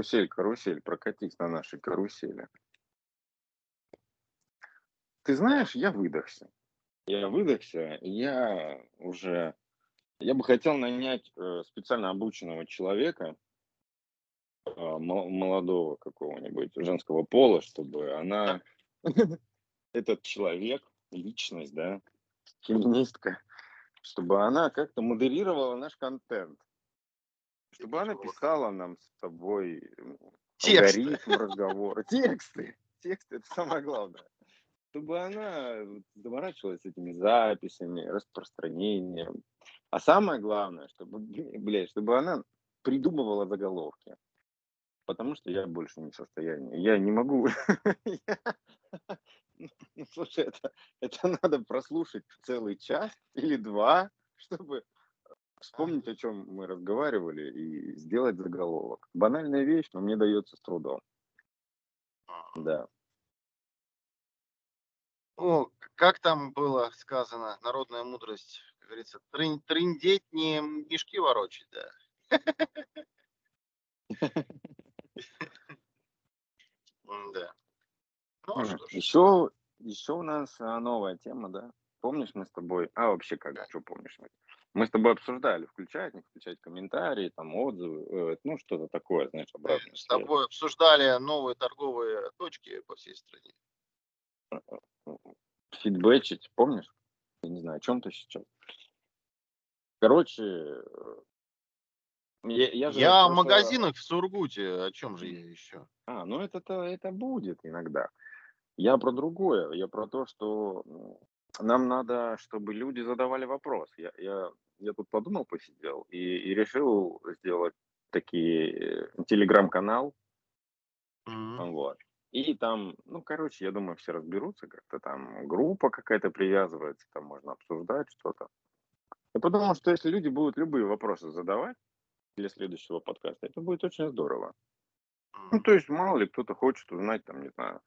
Карусель, карусель, прокатись на нашей карусели. Ты знаешь, я выдохся. Я выдохся, я уже... Я бы хотел нанять э, специально обученного человека, э, молодого какого-нибудь женского пола, чтобы она, этот человек, личность, да, феминистка, чтобы она как-то модерировала наш контент. Чтобы она писала нам с тобой Тексты. алгоритм разговора. Тексты. Тексты – это самое главное. Чтобы она заморачивалась этими записями, распространением. А самое главное, чтобы, блядь, чтобы она придумывала заголовки. Потому что я больше не в состоянии. Я не могу. Ну, слушай, это, это надо прослушать целый час или два, чтобы вспомнить, о чем мы разговаривали, и сделать заголовок. Банальная вещь, но мне дается с трудом. Да. Ну, как там было сказано, народная мудрость, как говорится, трын, трындеть не мешки ворочать, да. Да. Ну, что ж. Еще, еще у нас а, новая тема, да? Помнишь мы с тобой? А вообще как? Что помнишь? Мы с тобой обсуждали, включать, не включать комментарии, там отзывы, э, ну что-то такое, знаешь, обратно. С тобой обсуждали новые торговые точки по всей стране. Фидбэчить, помнишь? Я не знаю, о чем ты сейчас. Короче, я, я, же я в магазинах в Сургуте, о чем же я еще? А, ну это-то это будет иногда. Я про другое, я про то, что нам надо, чтобы люди задавали вопрос. Я, я, я тут подумал, посидел и, и решил сделать такие э, телеграм-канал. Mm-hmm. Вот. И там, ну, короче, я думаю, все разберутся как-то там. Группа какая-то привязывается, там можно обсуждать что-то. Я подумал, что если люди будут любые вопросы задавать для следующего подкаста, это будет очень здорово. Ну, то есть, мало ли кто-то хочет узнать, там, не знаю,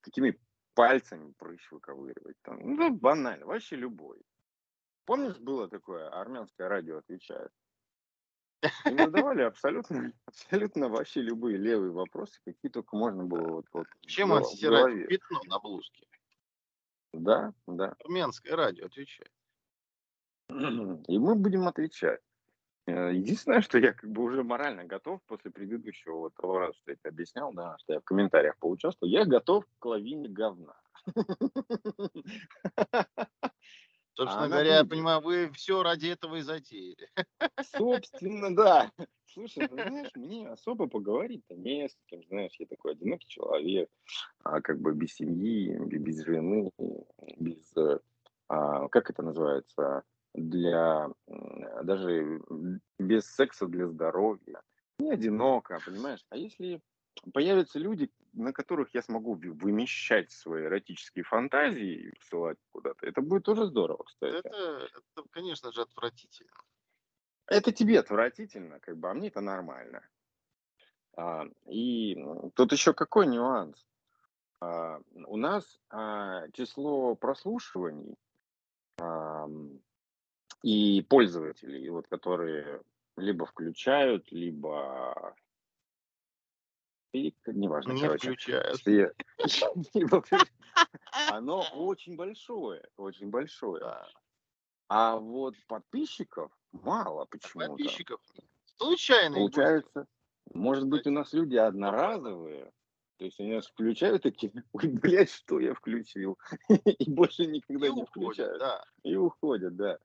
какими пальцами прыщ выковыривать. Там. Ну, банально, вообще любой. Помнишь, было такое, армянское радио отвечает? И задавали абсолютно, абсолютно вообще любые левые вопросы, какие только можно было. Вот, вот, Чем отстирать пятно на блузке? Да, да. Армянское радио отвечает. И мы будем отвечать. Э, единственное, что я как бы уже морально готов после предыдущего вот того раза, что я тебе объяснял, да, что я в комментариях поучаствовал, я готов к лавине говна. Собственно а говоря, я понимаю, вы все ради этого и затеяли. Собственно, да. Слушай, ну, знаешь, мне особо поговорить-то не с кем, знаешь, я такой одинокий человек, а как бы без семьи, без жены, без, э, а, как это называется, для даже без секса для здоровья. Не одиноко, понимаешь? А если появятся люди, на которых я смогу вымещать свои эротические фантазии и посылать куда-то, это будет тоже здорово, кстати. Это, это, конечно же, отвратительно. Это тебе отвратительно, как бы, а мне это нормально. А, и тут еще какой нюанс? А, у нас а, число прослушиваний а, и пользователей, вот, которые либо включают, либо и неважно, не короче. включают. Оно очень большое, очень большое. А вот подписчиков мало почему-то. Подписчиков случайно. Получается, может быть, у нас люди одноразовые, то есть они нас включают такие, ой, блядь, что я включил, и больше никогда не включают. И уходят, да.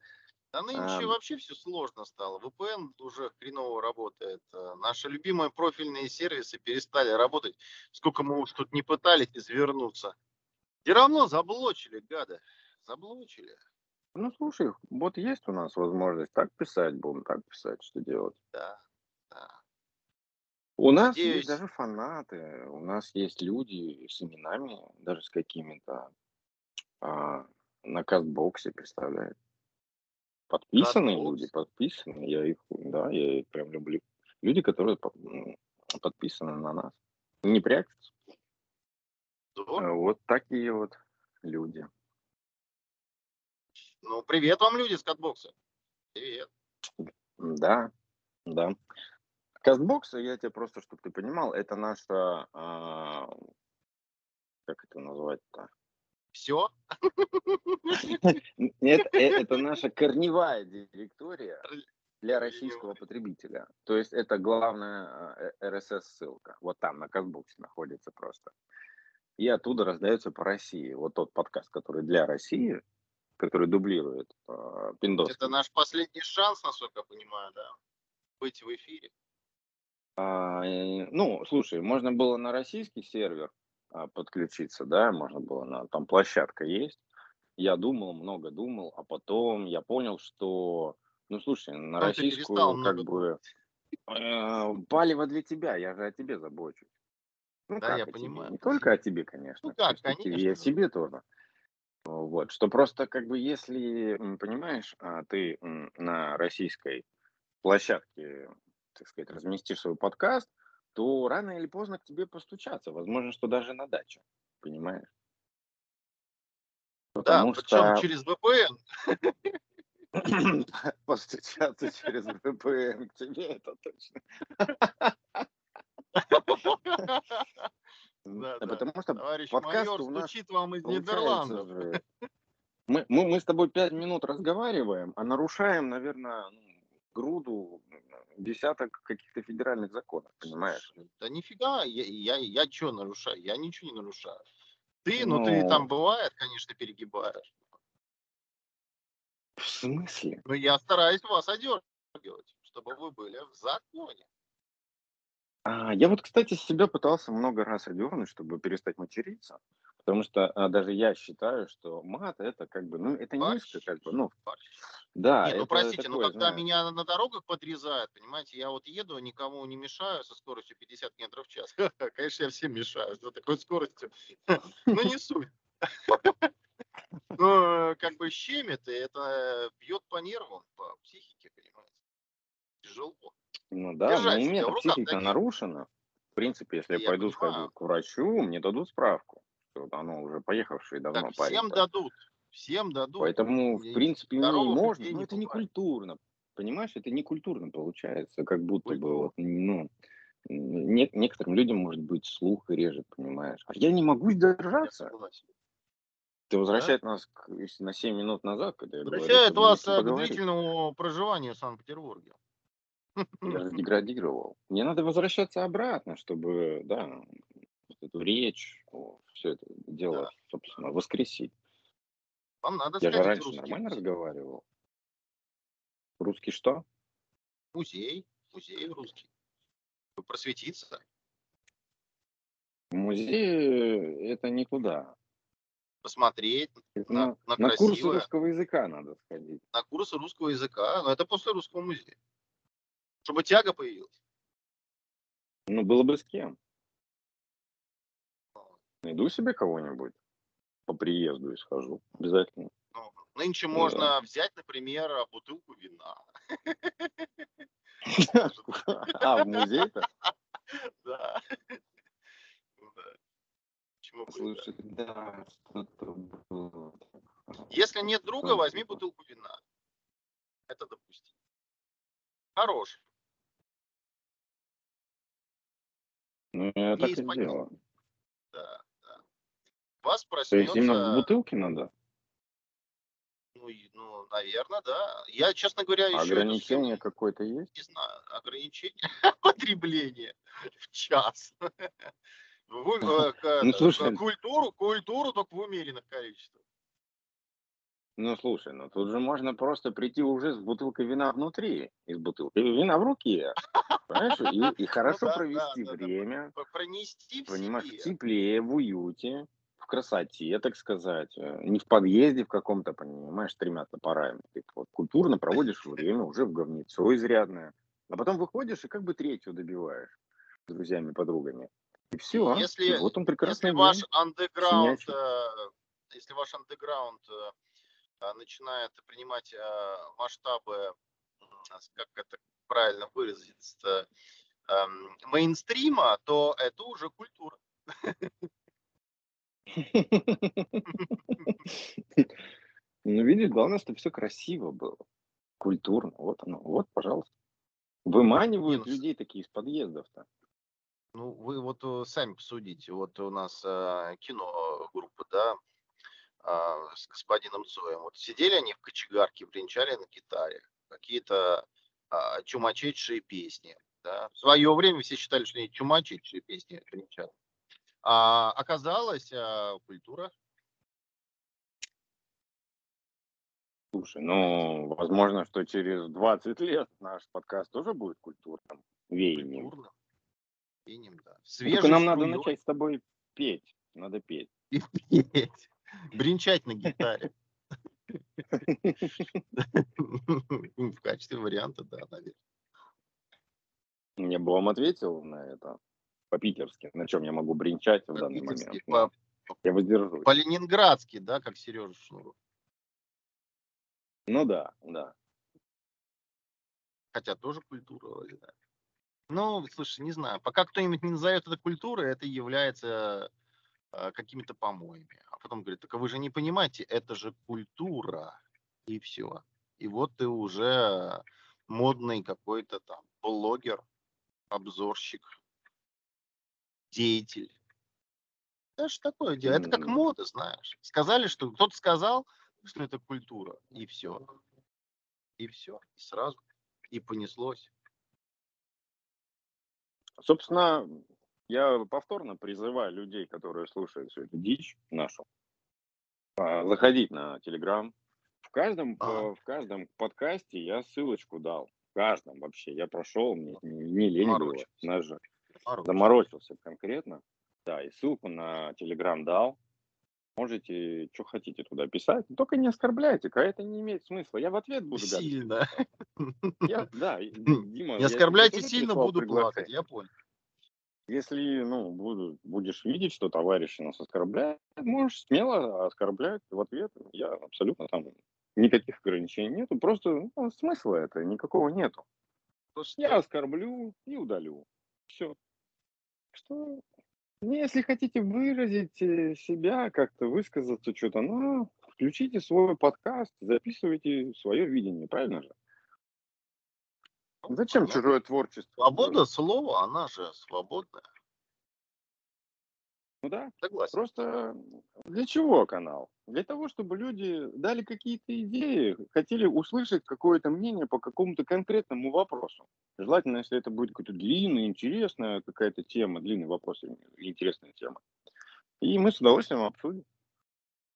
Да нынче а... вообще все сложно стало. VPN уже хреново работает. Э, наши любимые профильные сервисы перестали работать. Сколько мы уж тут не пытались извернуться. И равно заблочили, гады. Заблочили. Ну, слушай, вот есть у нас возможность так писать, будем так писать, что делать. Да, да. У нас Надеюсь... есть даже фанаты, у нас есть люди с именами, даже с какими-то а, на кастбоксе, представляешь? Подписанные люди, подписаны. Я их, да, я их прям люблю. Люди, которые подписаны на нас. Не прячутся. Здорово. Вот такие вот люди. Ну, привет вам, люди с катбокса. Привет. Да, да. Кастбокс, я тебе просто, чтобы ты понимал, это наша, а, как это назвать-то? Все? Это, э, это наша корневая директория для российского потребителя. То есть это главная RSS-ссылка. Вот там на Кастбоксе находится просто. И оттуда раздается по России. Вот тот подкаст, который для России, который дублирует э, Пиндос. Это наш последний шанс, насколько я понимаю, да? Быть в эфире. А, ну, слушай, можно было на российский сервер а, подключиться, да, можно было на, там площадка есть. Я думал, много думал, а потом я понял, что, ну, слушай, на Потом российскую как бы э, палево для тебя, я же о тебе забочусь. Ну, Да, как я о тебе? понимаю. Не только о тебе, конечно. Ну как, чисто тебе и о конечно. себе тоже. Вот, что просто как бы если, понимаешь, а, ты на российской площадке, так сказать, разместишь свой подкаст, то рано или поздно к тебе постучаться. Возможно, что даже на дачу. Понимаешь? Да, Потому причем что через VPN. постучаться через VPN к тебе, это точно. Да, да. Потому что Товарищ подкаст майор у нас стучит вам из Нидерландов. же... Мы, мы, мы с тобой пять минут разговариваем, а нарушаем, наверное, ну, груду, десяток каких-то федеральных законов, понимаешь? Да нифига, я, я, я что нарушаю? Я ничего не нарушаю. Ты, ну ты Ну, там бывает, конечно, перегибаешь. в смысле? Но я стараюсь вас одергивать, чтобы вы были в законе. А, я вот, кстати, себя пытался много раз одернуть, чтобы перестать материться. Потому что а, даже я считаю, что мат это как бы, ну, это низко, как бы, ну. Да, Не, ну простите, но такое, когда знаешь, меня на дорогах подрезают, понимаете, я вот еду, никому не мешаю со скоростью 50 метров в час. Конечно, я всем мешаю с такой скоростью. Ну не суть. Ну, как бы щемит, и это бьет по нервам, по психике, понимаете. Тяжело. ну да, держать но в руках психика нарушена. В принципе, если я Я пойду понимаю. схожу к врачу, мне дадут справку, что вот оно уже поехавшее давно Так всем дадут. Всем дадут. Поэтому, в принципе, здоровых можно, но это не культурно. Понимаешь, это не культурно получается, как будто бы Культурно. вот, ну, не- некоторым людям, может быть, слух режет, понимаешь. А я не могу сдержаться. Это возвращает нас к- на 7 минут назад, когда я Возвращает вас э, к длительному проживанию в Санкт-Петербурге. Я же деградировал. Мне надо возвращаться обратно, чтобы, да, эту речь, все это дело, Да. собственно, воскресить. Вам надо Я же раньше русский нормально музей. разговаривал. Русский что? Музей, музей русский. Просветиться. В музее это никуда. посмотреть Это на, на, на на курсы красивое, русского языка надо сходить. на курсы русского языка, но это после русского музея. Чтобы тяга появилась. Ну, было бы с кем. Найду себе кого-нибудь по приезду и схожу. Обязательно. Ну, нынче Ну можно взять, например, бутылку вина. А, в музей-то? Да. Ну да. Да. Слушай, да, что-то было. Если нет друга, возьми бутылку вина. Это допустим. Хорош. Ну, я так и делаю. Да, да. Вас То есть именно в проснется, бутылке надо? ну, ну, наверное, да. Я, честно говоря, еще Ограничение схему какое-то есть? не знаю, ограничение потребления в час. Вы, э, Ну, это, слушай. Культуру, культуру только в умеренных количествах. Ну, слушай, ну тут же можно просто прийти уже с бутылкой вина внутри, и с бутылкой вина в руке. Понимаешь? И, и хорошо Ну да, провести да, да, да. время, П- Пронести в понимаешь, в себе. тепле, в уюте, в красоте, так сказать. Э, Не в подъезде в каком-то, понимаешь, тремя топорами. Ты вот культурно проводишь время уже в говнецо изрядное. А потом выходишь и как бы третью добиваешь с друзьями, подругами. И все. Если- и вот он прекрасный Если ваш андеграунд, э, если ваш андеграунд э, э, начинает принимать э, масштабы, как это правильно выразиться, эм, мейнстрима, то это уже культура. Ну, видишь, главное, чтобы все красиво было, культурно. Вот оно, вот, пожалуйста. Выманивают людей такие из подъездов-то. Ну, вы вот э, сами посудите. Вот у нас э, кино группа, да, э, с господином Цоем. Вот сидели они в кочегарке, бренчали на гитаре. Какие-то э, чумачечшие песни. Да. В свое время все считали, что они чумачечшие песни бренчат. А оказалось, э, культура Слушай, ну, возможно, что через 20 лет наш подкаст тоже будет культурным веянием. Культурным веянием, да. Свежий Только нам надо начать с тобой петь. Надо петь. И петь. Бринчать на гитаре. В качестве варианта, да, наверное. Мне бы вам ответил на это по-питерски, на чем я могу бринчать в данный момент. По, я воздержусь. По-ленинградски, да, как Сережа Шнуров. Ну да, да. Хотя тоже культура вроде, да. Ну, слушай, не знаю. Пока кто-нибудь не назовет это культурой, это является э, какими-то помоями. А потом говорит, так вы же не понимаете, это же культура. И все. И вот ты уже модный какой-то там блогер, обзорщик, деятель. Это же такое дело. Это как мода, знаешь. Сказали, что кто-то сказал, что это культура, и все. И все, и сразу, и понеслось. Собственно, я повторно призываю людей, которые слушают всю эту дичь нашу, а, заходить на Телеграм. В каждом, а. в каждом подкасте я ссылочку дал. В каждом вообще. Я прошел, мне не лень было. Даже заморочился конкретно. Да, и ссылку на Телеграм дал. Можете, что хотите туда писать, только не оскорбляйте, а это не имеет смысла. Я в ответ буду Сильно. Я, да, Дима. Не оскорбляйте сильно, буду плакать, я понял. Если, ну, буду, будешь видеть, что товарищи нас оскорбляют, можешь смело оскорблять в ответ. Я абсолютно там никаких ограничений нету, просто ну, смысла это никакого нету. Я оскорблю и удалю. Все. Что ну, если хотите выразить э, себя, как-то высказаться что-то, ну, включите свой подкаст, записывайте свое видение, правильно же? Зачем чужое творчество? Свобода слова, она же свободная. Ну да, Согласен. просто для чего канал? Для того, чтобы люди дали какие-то идеи, хотели услышать какое-то мнение по какому-то конкретному вопросу. Желательно, если это будет какая-то длинная, интересная какая-то тема, длинный вопрос или интересная тема. И мы с удовольствием обсудим.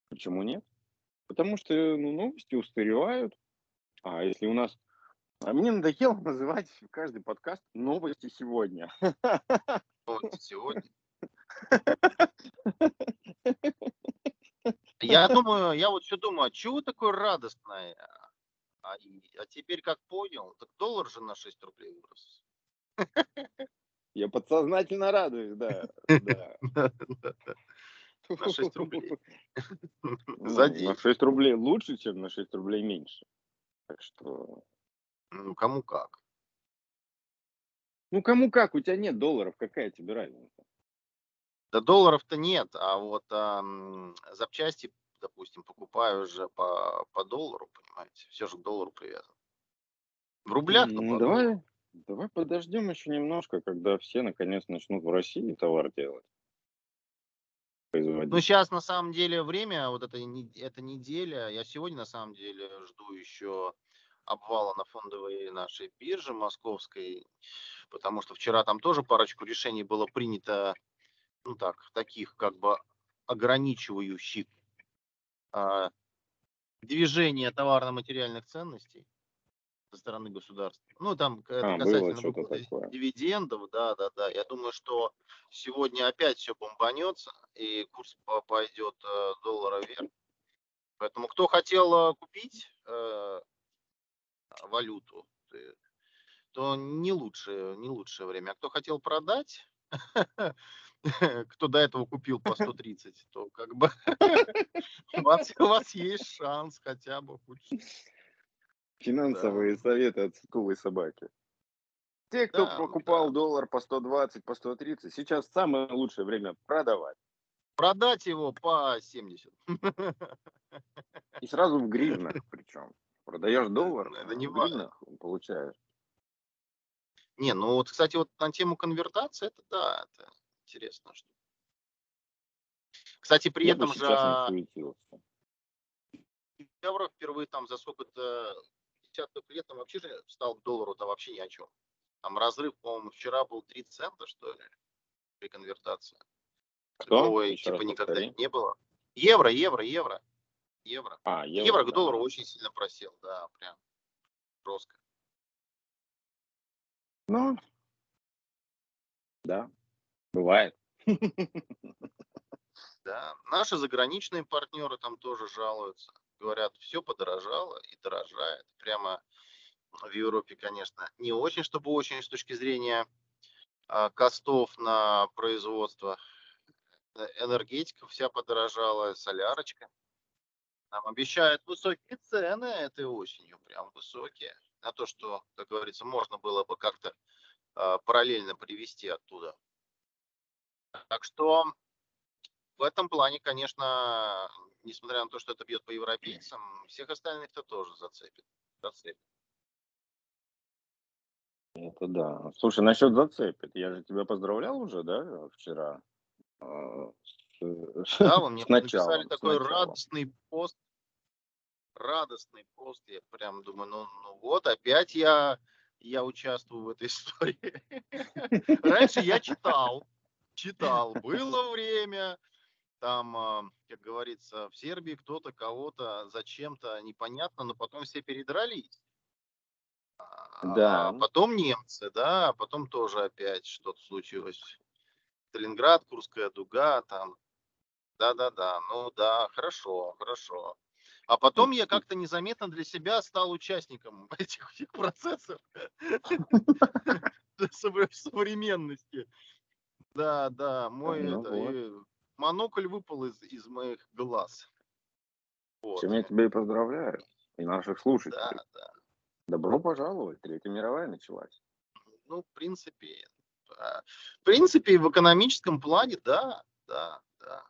Почему нет? Потому что ну, новости устаревают. А если у нас... А мне надоело называть каждый подкаст «Новости сегодня». Новости сегодня? Я думаю, я вот все думаю, а чего такое радостное? А, а теперь как понял, так доллар же на 6 рублей вырос. Я подсознательно радуюсь, да. На 6 рублей. За день. На 6 рублей лучше, чем на 6 рублей меньше. Так что... Ну, кому как. Ну, кому как, у тебя нет долларов, какая тебе разница? Да долларов-то нет, а вот а, запчасти, допустим, покупаю уже по, по доллару, понимаете, все же к доллару привязано. В рублях, ну, ну давай, давай подождем еще немножко, когда все наконец начнут в России товар делать. Ну, сейчас на самом деле время, вот это, эта неделя, я сегодня на самом деле жду еще обвала на фондовой нашей бирже московской, потому что вчера там тоже парочку решений было принято так, таких как бы ограничивающих а, движение товарно-материальных ценностей со стороны государства. Ну, там это а, касательно дивидендов, да, да, да. Я думаю, что сегодня опять все бомбанется, и курс пойдет э, доллара вверх. Поэтому кто хотел э, купить э, валюту, то не лучшее, не лучшее время. А кто хотел продать, кто до этого купил по 130, то как бы у вас, у вас есть шанс хотя бы хоть. Финансовые да. советы от сутулой собаки. Те, кто да, покупал да. доллар по 120, по 130, сейчас самое лучшее время продавать. Продать его по 70. И сразу в гривнах причем. Продаешь доллар, это не в гривнах получаешь. Не, ну вот, кстати, вот на тему конвертации, это да, это интересно. Что... Кстати, при Я этом же евро впервые там за сколько-то десятков лет там вообще же стал к доллару-то вообще ни о чем. Там разрыв, по-моему, вчера был 3 цента, что ли, при конвертации. Кто? Такого Еще типа никогда повтори. не было. Евро, евро, евро. Евро. А, евро, Евро к да. доллару очень сильно просел, да, прям жестко. Ну, да, бывает. Да. Наши заграничные партнеры там тоже жалуются. Говорят, все подорожало и дорожает. Прямо в Европе, конечно, не очень, чтобы очень с точки зрения а, костов на производство. Э, Энергетика вся подорожала, солярочка. Нам обещают высокие цены этой осенью, прям высокие. На то, что, как говорится, можно было бы как-то а, параллельно привезти оттуда. Так что в этом плане, конечно, несмотря на то, что это бьет по европейцам, всех остальных-то тоже зацепит. зацепит. Это да. Слушай, насчет зацепит. Я же тебя поздравлял уже, да, вчера? А, Да, вы мне написали такой началом. радостный пост. Радостный пост. Я прям думаю, ну, ну вот, опять я, я участвую в этой истории. Раньше я читал, читал. Было время, там, а, как говорится, в Сербии кто-то кого-то зачем-то непонятно, но потом все передрались. Да. А потом немцы, да, а потом тоже опять что-то случилось. Сталинград, Курская дуга, там. Да-да-да, ну да, хорошо, хорошо. А потом я как-то незаметно для себя стал участником этих всех процессов сов- современности. Да, да, мой Ну это, вот. и монокль выпал из, из моих глаз. Вот. Чем я тебя и поздравляю. И наших слушателей. Да, да. Добро пожаловать. Третья мировая началась. Ну, в принципе, да. в принципе, в экономическом плане, да, да, да,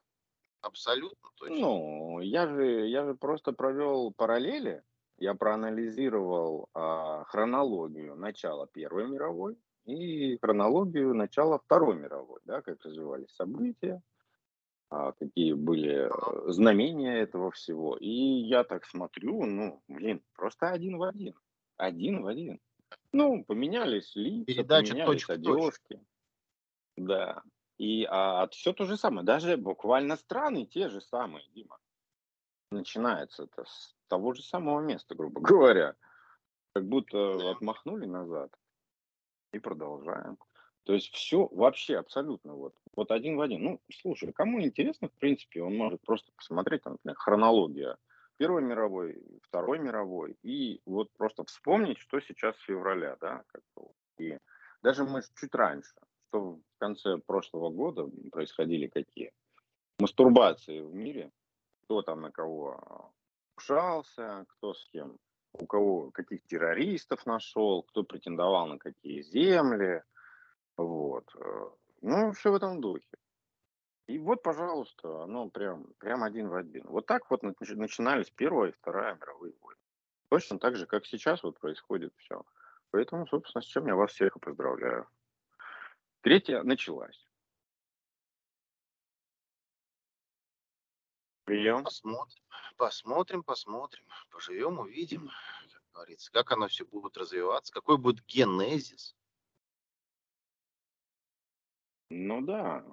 абсолютно точно. Ну, я же, я же просто провел параллели. Я проанализировал а, хронологию начала Первой мировой и хронологию начала Второй мировой, да, как развивались события, а, какие были э, знамения этого всего. И я так смотрю, ну, блин, просто один в один. Один в один. Ну, поменялись лица, Передача поменялись точка одежки. Да. И а, все то же самое. Даже буквально страны те же самые, Дима. Начинается это с того же самого места, грубо говоря. Как будто отмахнули назад и продолжаем. То есть все вообще абсолютно вот, вот один в один. Ну, слушай, кому интересно, в принципе, он может просто посмотреть, там, например, хронология Первой мировой, Второй мировой, и вот просто вспомнить, что сейчас с февраля, да, как и даже мы чуть раньше, что в конце прошлого года происходили какие мастурбации в мире, кто там на кого кушался, кто с кем, у кого каких террористов нашел, кто претендовал на какие земли, вот. э, Ну, все в этом духе. И вот, пожалуйста, оно прям, прям один в один. Вот так вот нач- начинались Первая и Вторая мировые войны. Точно так же, как сейчас вот происходит все. Поэтому, собственно, с чем я вас всех и поздравляю. Третья началась. Прием. Посмотрим, посмотрим, посмотрим, поживем, увидим, как говорится, как оно все будет развиваться, какой будет генезис. Ну да.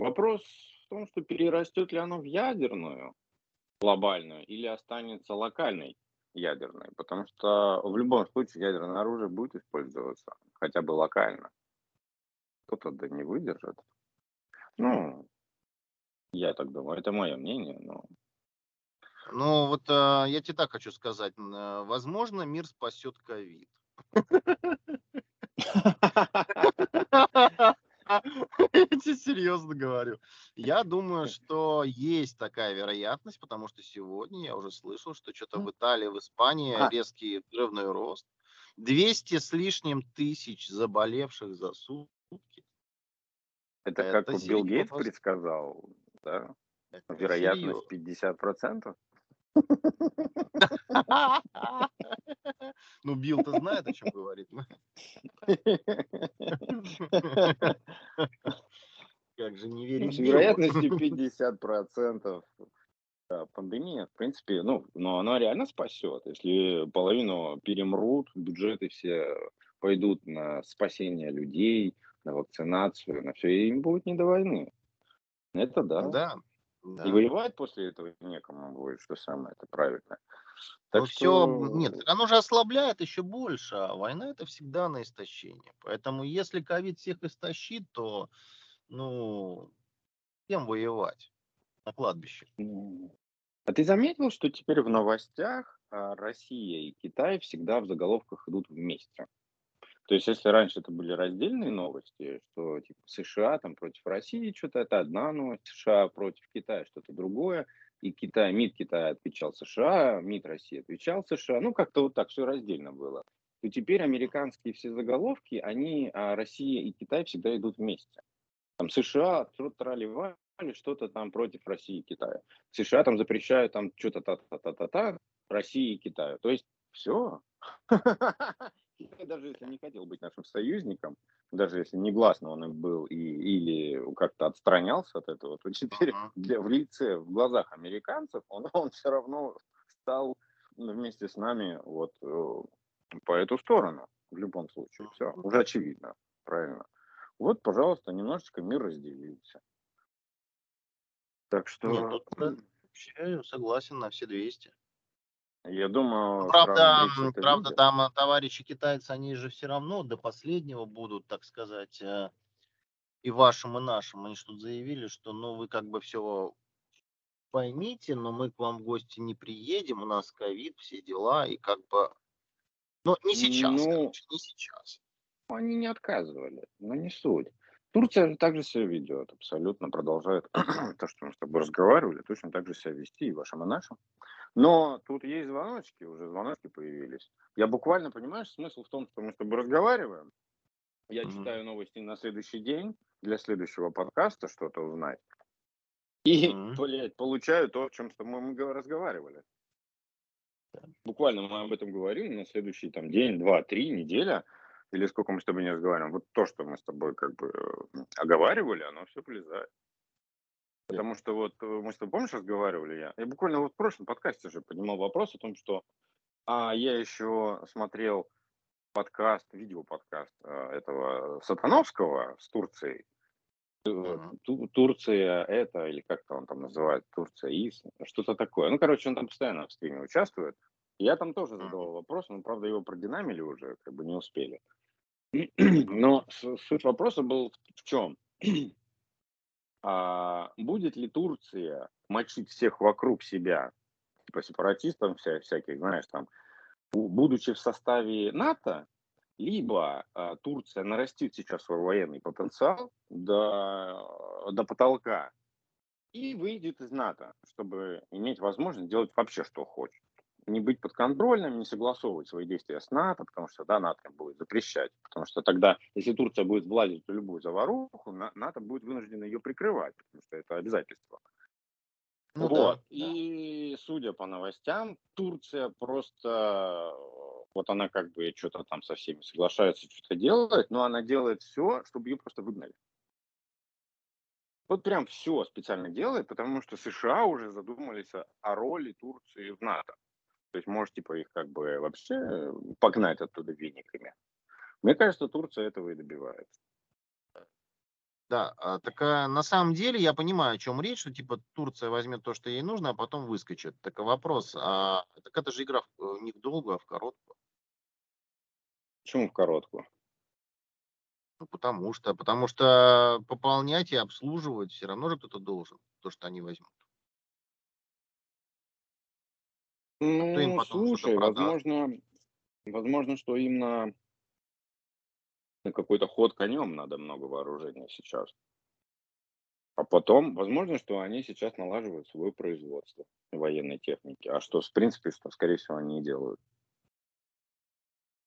Вопрос в том, что перерастет ли оно в ядерную глобальную или останется локальной ядерной. Потому что в любом случае ядерное оружие будет использоваться, хотя бы локально. Кто-то да не выдержит. Ну, я так думаю, это мое мнение, но Ну вот а, я тебе так хочу сказать, а, возможно, мир спасет ковид. Я тебе серьезно говорю. Я думаю, что есть такая вероятность, потому что сегодня я уже слышал, что что-то в Италии, в Испании резкий взрывной рост. 200 с лишним тысяч заболевших за сутки. это Это как Билл Гейтс предсказал, да? Это Вероятность серьезно. 50%. Ну, Билл-то знает, о чем говорит. Как же не верить С вероятностью 50% да, пандемия, в принципе, ну, но она реально спасет. Если половину перемрут, бюджеты все пойдут на спасение людей, на вакцинацию, на все, и им будет не до войны. Это да. Да. И воевать после этого некому будет, что самое это правильно. Так ну, что... все, нет, оно же ослабляет еще больше, а война это всегда на истощение. Поэтому если ковид всех истощит, то, ну, кем воевать? На кладбище. А ты заметил, что теперь в новостях а, Россия и Китай всегда в заголовках идут вместе? То есть, если раньше это были раздельные новости, что типа США там против России что-то это одна новость, США против Китая что-то другое, и Китай, МИД Китая отвечал США, МИД России отвечал США, ну как-то вот так все раздельно было. То теперь американские все заголовки, они, а Россия и Китай всегда идут вместе. Там США трали что-то там против России и Китая. США там запрещают там что-то та-та-та-та-та России и Китаю. То есть все. Китай даже если не хотел быть нашим союзником, даже если негласно он им был и, или как-то отстранялся от этого, то теперь uh-huh. для, в лице, в глазах американцев он, он все равно стал вместе с нами вот э, по эту сторону в любом случае. Все, уже очевидно, правильно. Вот, пожалуйста, немножечко мир разделился. Так что... Нет, тут, согласен на все 200. Я думаю, правда, правда там э, товарищи китайцы, они же все равно до последнего будут, так сказать, э, и вашим, и нашим. Они что-то заявили, что ну вы как бы все поймите, но мы к вам в гости не приедем, у нас ковид, все дела, и как бы... Но не сейчас, ну, короче, не сейчас. Они не отказывали, но не суть. Турция также себя ведет, абсолютно продолжает то, что мы с тобой разговаривали, точно так же себя вести и вашим, и нашим. Но тут есть звоночки, уже звоночки появились. Я буквально, понимаешь, смысл в том, что мы с тобой разговариваем, я mm-hmm. читаю новости на следующий день для следующего подкаста что-то узнать. И, mm-hmm. блядь, получаю то, о чем с тобой мы разговаривали. Буквально мы об этом говорим на следующий там день, два, три, неделя или сколько мы с тобой не разговариваем, вот то, что мы с тобой как бы оговаривали, оно все влезает. Потому что вот э, мы с тобой, помнишь, разговаривали я? Я буквально вот в прошлом подкасте же поднимал вопрос о том, что а я еще смотрел подкаст, видеоподкаст э, этого Сатановского с Турцией. Uh-huh. Турция это, или как-то он там называет, Турция ИС, что-то такое. Ну, короче, он там постоянно в стриме участвует. Я там тоже задавал вопрос, но, правда, его продинамили уже, как бы не успели. Но суть вопроса был в чем? А, будет ли Турция мочить всех вокруг себя, типа сепаратистов вся, всяких, знаешь, там, будучи в составе НАТО, либо а, Турция нарастит сейчас свой военный потенциал до, до потолка и выйдет из НАТО, чтобы иметь возможность делать вообще что хочет не быть подконтрольным, не согласовывать свои действия с НАТО, потому что да, НАТО будет запрещать. Потому что тогда, если Турция будет влазить в любую заваруху, НАТО будет вынуждено ее прикрывать, потому что это обязательство. Ну, вот. Да, и да. судя по новостям, Турция просто, вот она как бы что-то там со всеми соглашается, что-то делает, но она делает все, чтобы ее просто выгнали. Вот прям все специально делает, потому что США уже задумались о роли Турции в НАТО. То есть можешь типа их как бы вообще погнать оттуда вениками. Мне кажется, Турция этого и добивается. Да, а, так а, на самом деле я понимаю, о чем речь, что типа Турция возьмет то, что ей нужно, а потом выскочит. Так вопрос, а так это же игра в, не в долгую, а в короткую. Почему в короткую? Ну, потому что, потому что пополнять и обслуживать все равно же кто-то должен, то, что они возьмут. Ну, слушай, возможно, возможно, что им на, на какой-то ход конем надо много вооружения сейчас. А потом, возможно, что они сейчас налаживают свое производство военной техники. А что, в принципе, что, скорее всего, они и делают.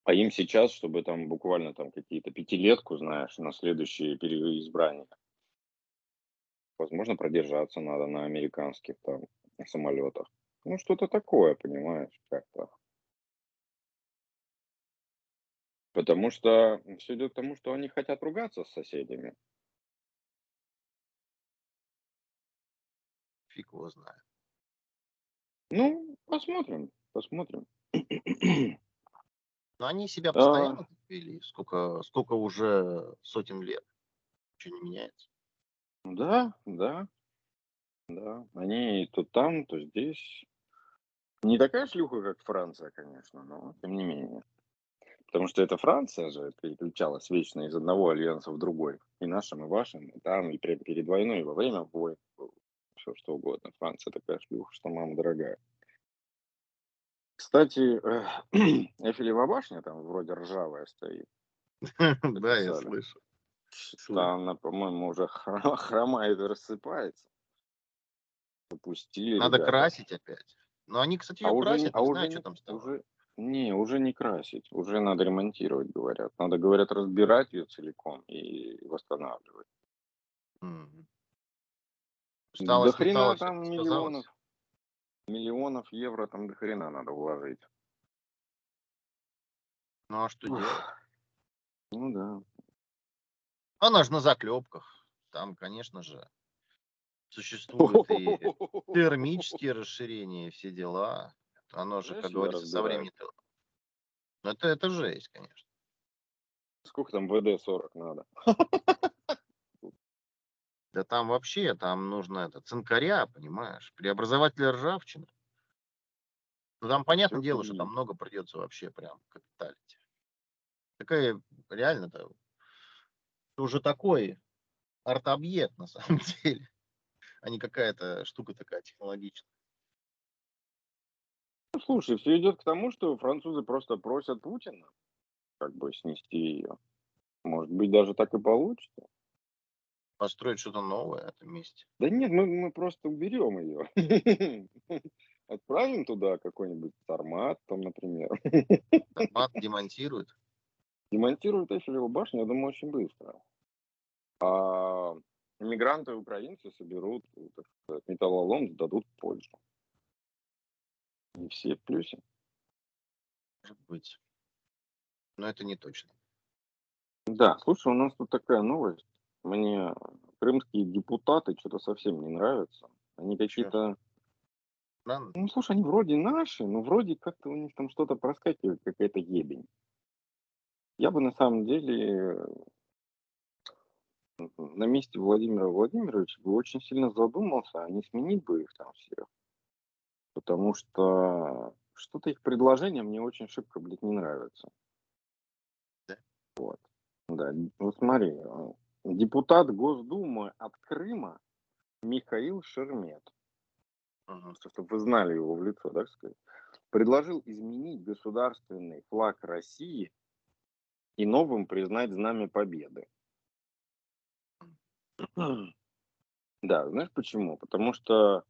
А им сейчас, чтобы там буквально там какие-то пятилетку, знаешь, на следующее переизбрание, возможно, продержаться надо на американских там самолетах Ну, что-то такое, понимаешь, как-то. Потому что все идет к тому, что они хотят ругаться с соседями. Фиг его знает. Ну, посмотрим, посмотрим. Но они себя А, постоянно так вели. Сколько, сколько уже сотен лет. Ничего не меняется. да, да, да. Они то там, то здесь. Не такая шлюха, как Франция, конечно, но тем не менее. Потому что это Франция же переключалась вечно из одного альянса в другой. И нашим, и вашим, и там, и прямо перед войной, и во время войн. Все что угодно. Франция такая шлюха, что мама дорогая. Кстати, э, Эйфелева башня там вроде ржавая стоит. Да, я слышу. Что она, по-моему, уже хромает и рассыпается. Запустили Надо красить опять. Но они, кстати, А ее уже, не, красят, а не уже, знаю, не- что там стало. уже, не, уже не красить, уже надо ремонтировать, говорят. Надо, говорят, разбирать ее целиком и восстанавливать. До Стало, хрена слеталось, там миллионов, миллионов евро там до хрена надо вложить. Ну а что Ух, делать? Ну да. Она же на заклепках. Там, конечно же, существуют и термические расширения, все дела. Оно же, как говорится, со временем... Ну, это, это жесть, конечно. Сколько там ВД-40 надо? Да там вообще, там нужно это, цинкаря, понимаешь, преобразователь ржавчины. Ну, там понятное дело, что там много придется вообще прям капиталить. Такая, реально-то, уже такой арт-объект на самом деле, а не какая-то штука такая технологичная. Ну, слушай, все идет к тому, что французы просто просят Путина как бы снести ее. Может быть, даже так и получится. Построить что-то новое на этом месте. Да нет, мы, мы просто уберем ее. Отправим туда какой-нибудь Сармат, там, например. Тормат демонтирует. Демонтируют Эйфелеву башню, я думаю, очень быстро. А мигранты украинцы соберут так сказать, металлолом, сдадут в Польшу. И все в плюсе. Может быть. Но это не точно. Да, слушай, у нас тут такая новость. Мне крымские депутаты что-то совсем не нравятся. Они какие-то... Ну, слушай, они вроде наши, но вроде как-то у них там что-то проскакивает, какая-то ебень. Я бы на самом деле на месте Владимира Владимировича бы очень сильно задумался, а не сменить бы их там всех. Потому что что-то их предложение мне очень шибко, блядь, не нравится. Да? Вот. Да, вот смотри, э, депутат Госдумы от Крыма Михаил Шермет, Мгм. чтобы вы знали его в лицо, так сказать, предложил изменить государственный флаг России и новым признать Знамя Победы. Да, знаешь почему? Потому что,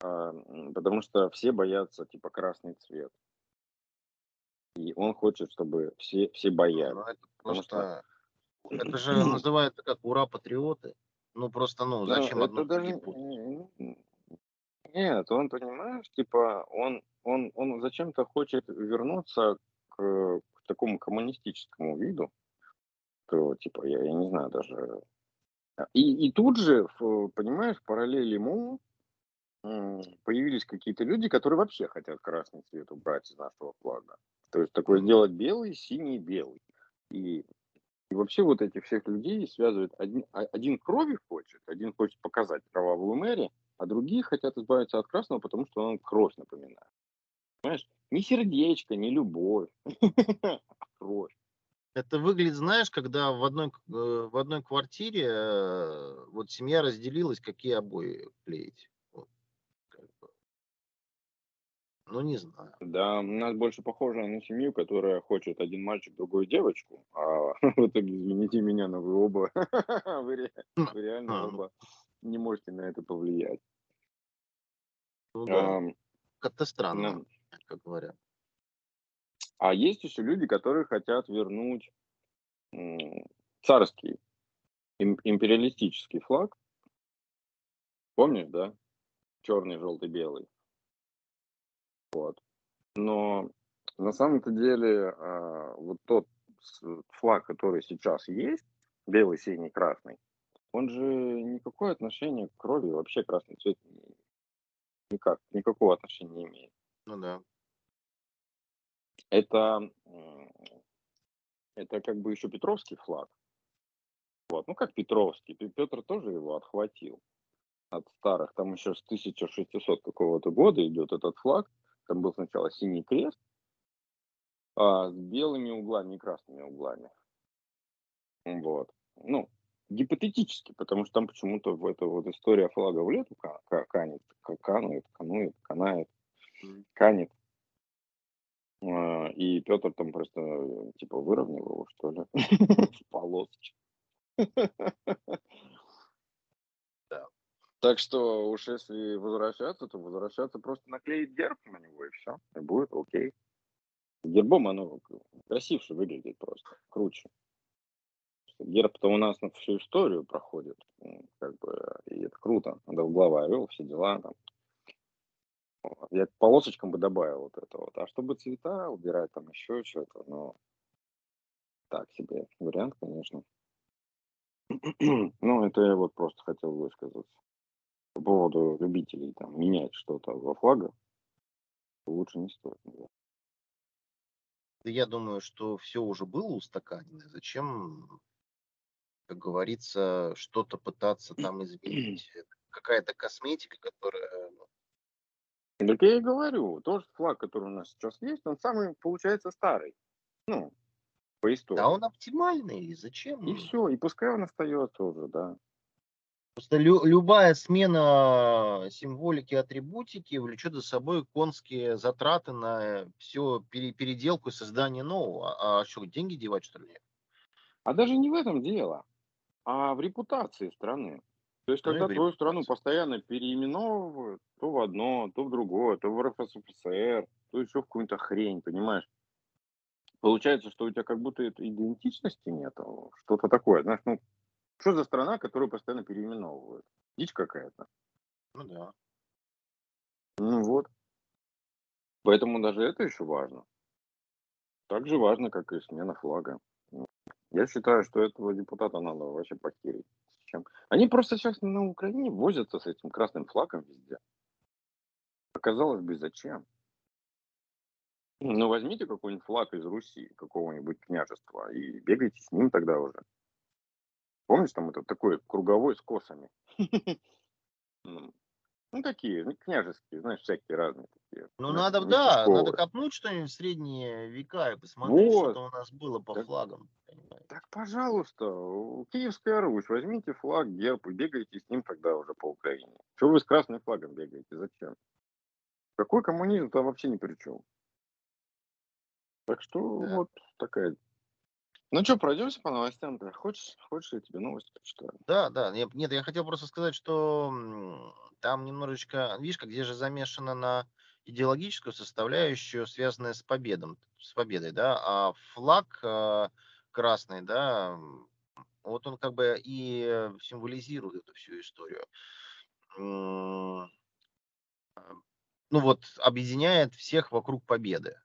а, м, потому что все боятся типа красный цвет. И он хочет, чтобы все, все боялись. Ну, это Потому что просто... Это же называется как ура патриоты. Ну просто, ну, Да, зачем одно это даже нет, он понимаешь, типа он он он зачем-то хочет вернуться к, к такому коммунистическому виду, то типа я, я не знаю даже. А, И, и тут же, понимаешь, в параллель ему появились какие-то люди, которые вообще хотят красный цвет убрать из нашего флага. То есть такое сделать белый, синий, белый. И, и вообще вот этих всех людей связывает один, а- один крови хочет, один хочет показать кровавую Мэри, а другие хотят избавиться от красного, потому что он кровь напоминает. Понимаешь? Не сердечко, не любовь, а кровь. Это выглядит, знаешь, когда в одной, э, в одной квартире э, вот семья разделилась, какие обои клеить. Вот, как бы. Ну, не знаю. Да, у нас больше похоже на семью, которая хочет один мальчик, другую девочку, а в итоге, извините меня, но вы оба, вы, вы реально А, ну. оба не можете на это повлиять. Ну да, Ам, как-то странно, ну, как говорят. А есть еще люди, которые хотят вернуть царский им- империалистический флаг. Помнишь, да? Черный, желтый, белый. Вот. Но на самом-то деле а, вот тот флаг, который сейчас есть, белый, синий, красный, он же никакое отношение к крови, вообще красный цвет никак, никакого отношения не имеет. Ну да. Это, это как бы еще Петровский флаг. Вот. Ну, как Петровский. Петр тоже его отхватил от старых. Там еще с 1600 какого-то года идет этот флаг. Там был сначала синий крест, а, с белыми углами и красными углами. Вот. Ну, гипотетически, потому что там почему-то в эта вот история флага в лету канет, канует, канует, канает, канет. А, и Петр там просто типа выровнял его, что ли, в полосочку. Да. Так что уж если возвращаться, то возвращаться просто наклеить герб на него и все, и будет окей. Гербом оно красивше выглядит просто, круче. Герб-то у нас на всю историю проходит, как бы, и это круто. Двуглавый орел, все дела там. Я полосочкам бы добавил вот это вот. А чтобы цвета убирать, там еще что-то, ну, так себе вариант, конечно. ну, это я вот просто хотел высказаться. По поводу любителей там менять что-то во флагах, лучше не стоит. Да я думаю, что все уже было устаканено. Зачем, как говорится, что-то пытаться там изменить? Какая-то косметика, которая... Так я и говорю, тот флаг, который у нас сейчас есть, он самый, получается, старый. Ну, по истории. Да он оптимальный, и зачем? И все, и пускай он остается уже, да. Просто лю- любая смена символики, атрибутики влечет за собой конские затраты на все пере- переделку и создание нового. А, а что, деньги девать, что ли? А даже не в этом дело, а в репутации страны. То есть, ну, когда твою страну постоянно переименовывают, то в одно, то в другое, то в РФСР, то еще в какую-то хрень, понимаешь? Получается, что у тебя как будто идентичности нет, что-то такое. Знаешь, ну, что за страна, которую постоянно переименовывают? Дичь какая-то. Ну да. Ну вот. Поэтому даже это еще важно. Так же важно, как и смена флага. Я считаю, что этого депутата надо вообще похерить. Чем? Они просто сейчас на Украине возятся с этим красным флагом везде. Оказалось бы, зачем? Ну, возьмите какой-нибудь флаг из Руси, какого-нибудь княжества, и бегайте с ним тогда уже. Помнишь, там это такой круговой с косами? Ну, такие, ну, княжеские, знаешь, всякие разные такие. Ну, надо, да, надо копнуть что-нибудь в средние века и посмотреть, вот. что у нас было по так, флагам. Понимаете? Так, пожалуйста, Киевская Русь, возьмите флаг, герб и бегайте с ним тогда уже по Украине. Что вы с красным флагом бегаете, зачем? Какой коммунизм там вообще ни при чем. Так что да. вот такая ну что, пройдемся по новостям? -то? Хочешь, хочешь, я тебе новости почитаю? Да, да. Нет, нет, я хотел просто сказать, что там немножечко, видишь, как где же замешано на идеологическую составляющую, связанную с победом, с победой, да, а флаг э, красный, да, вот он как бы и символизирует эту всю историю. Ну вот, объединяет всех вокруг победы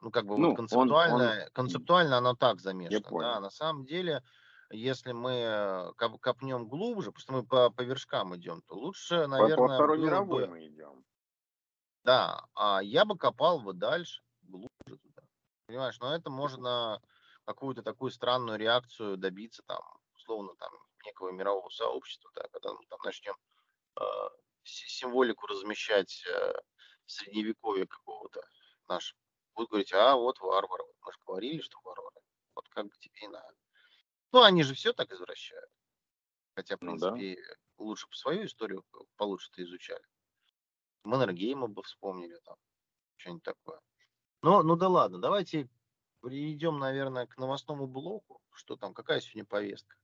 ну, как бы ну, вот концептуально, он, он... концептуально оно так замешано. Да, на самом деле, если мы коп копнем глубже, просто мы по, по вершкам идем, то лучше, наверное... По, по Второй мировой бы... мы идем. Да, а я бы копал бы дальше, глубже туда. Понимаешь, но это можно какую-то такую странную реакцию добиться, там, условно, там, некого мирового сообщества, да, когда мы там начнем э, символику размещать э, средневековья какого-то нашего будут говорить, а вот варвары. Мы же говорили, что варвары. Вот как бы тебе и надо. Ну, они же все так извращают. Хотя, в принципе, ну, да. лучше бы свою историю получше-то изучали. Маннергейма бы вспомнили там. Что-нибудь такое. Ну, ну да ладно, давайте перейдем, наверное, к новостному блоку. Что там, какая сегодня повестка?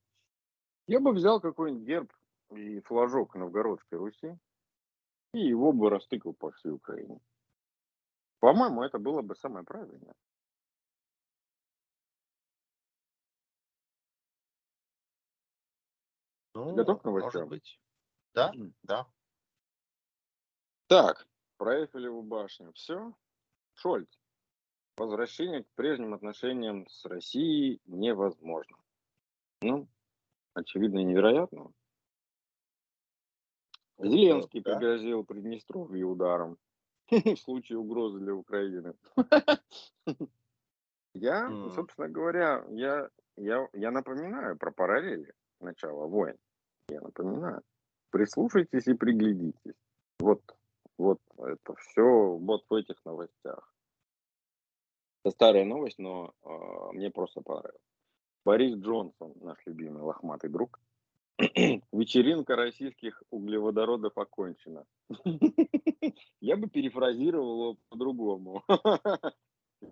Я бы взял какой-нибудь герб и флажок Новгородской Руси и его бы растыкал по всей Украине. По-моему, это было бы самое правильное. Ну, Готов к новостям? Может быть. Да, да. Так, про Эйфелеву башню. Все. Шольц. Возвращение к прежним отношениям с Россией невозможно. Ну, очевидно, невероятно. Зеленский да. пригрозил Приднестровье ударом в случае угрозы для Украины. Я, собственно говоря, я, я, я напоминаю про параллели начала войн. Я напоминаю. Прислушайтесь и приглядитесь. Вот, вот это все вот в этих новостях. Это старая новость, но э, мне просто понравилось. Борис Джонсон, наш любимый лохматый друг. Вечеринка российских углеводородов окончена. Я бы перефразировал по-другому.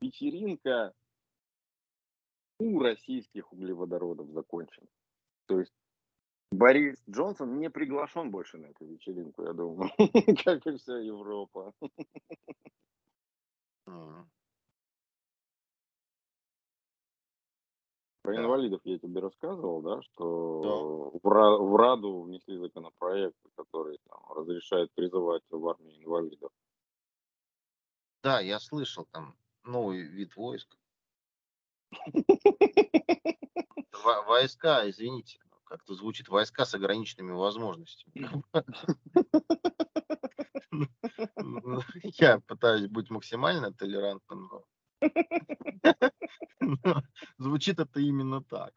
Вечеринка у российских углеводородов закончена. То есть Борис Джонсон не приглашен больше на эту вечеринку, я думаю, как и вся Европа. Про инвалидов я тебе рассказывал, да, что да. В, Раду внесли законопроект, который там, разрешает призывать в армию инвалидов. Да, я слышал там новый вид войск. Войска, извините, как-то звучит войска с ограниченными возможностями. Я пытаюсь быть максимально толерантным, но Звучит это именно так.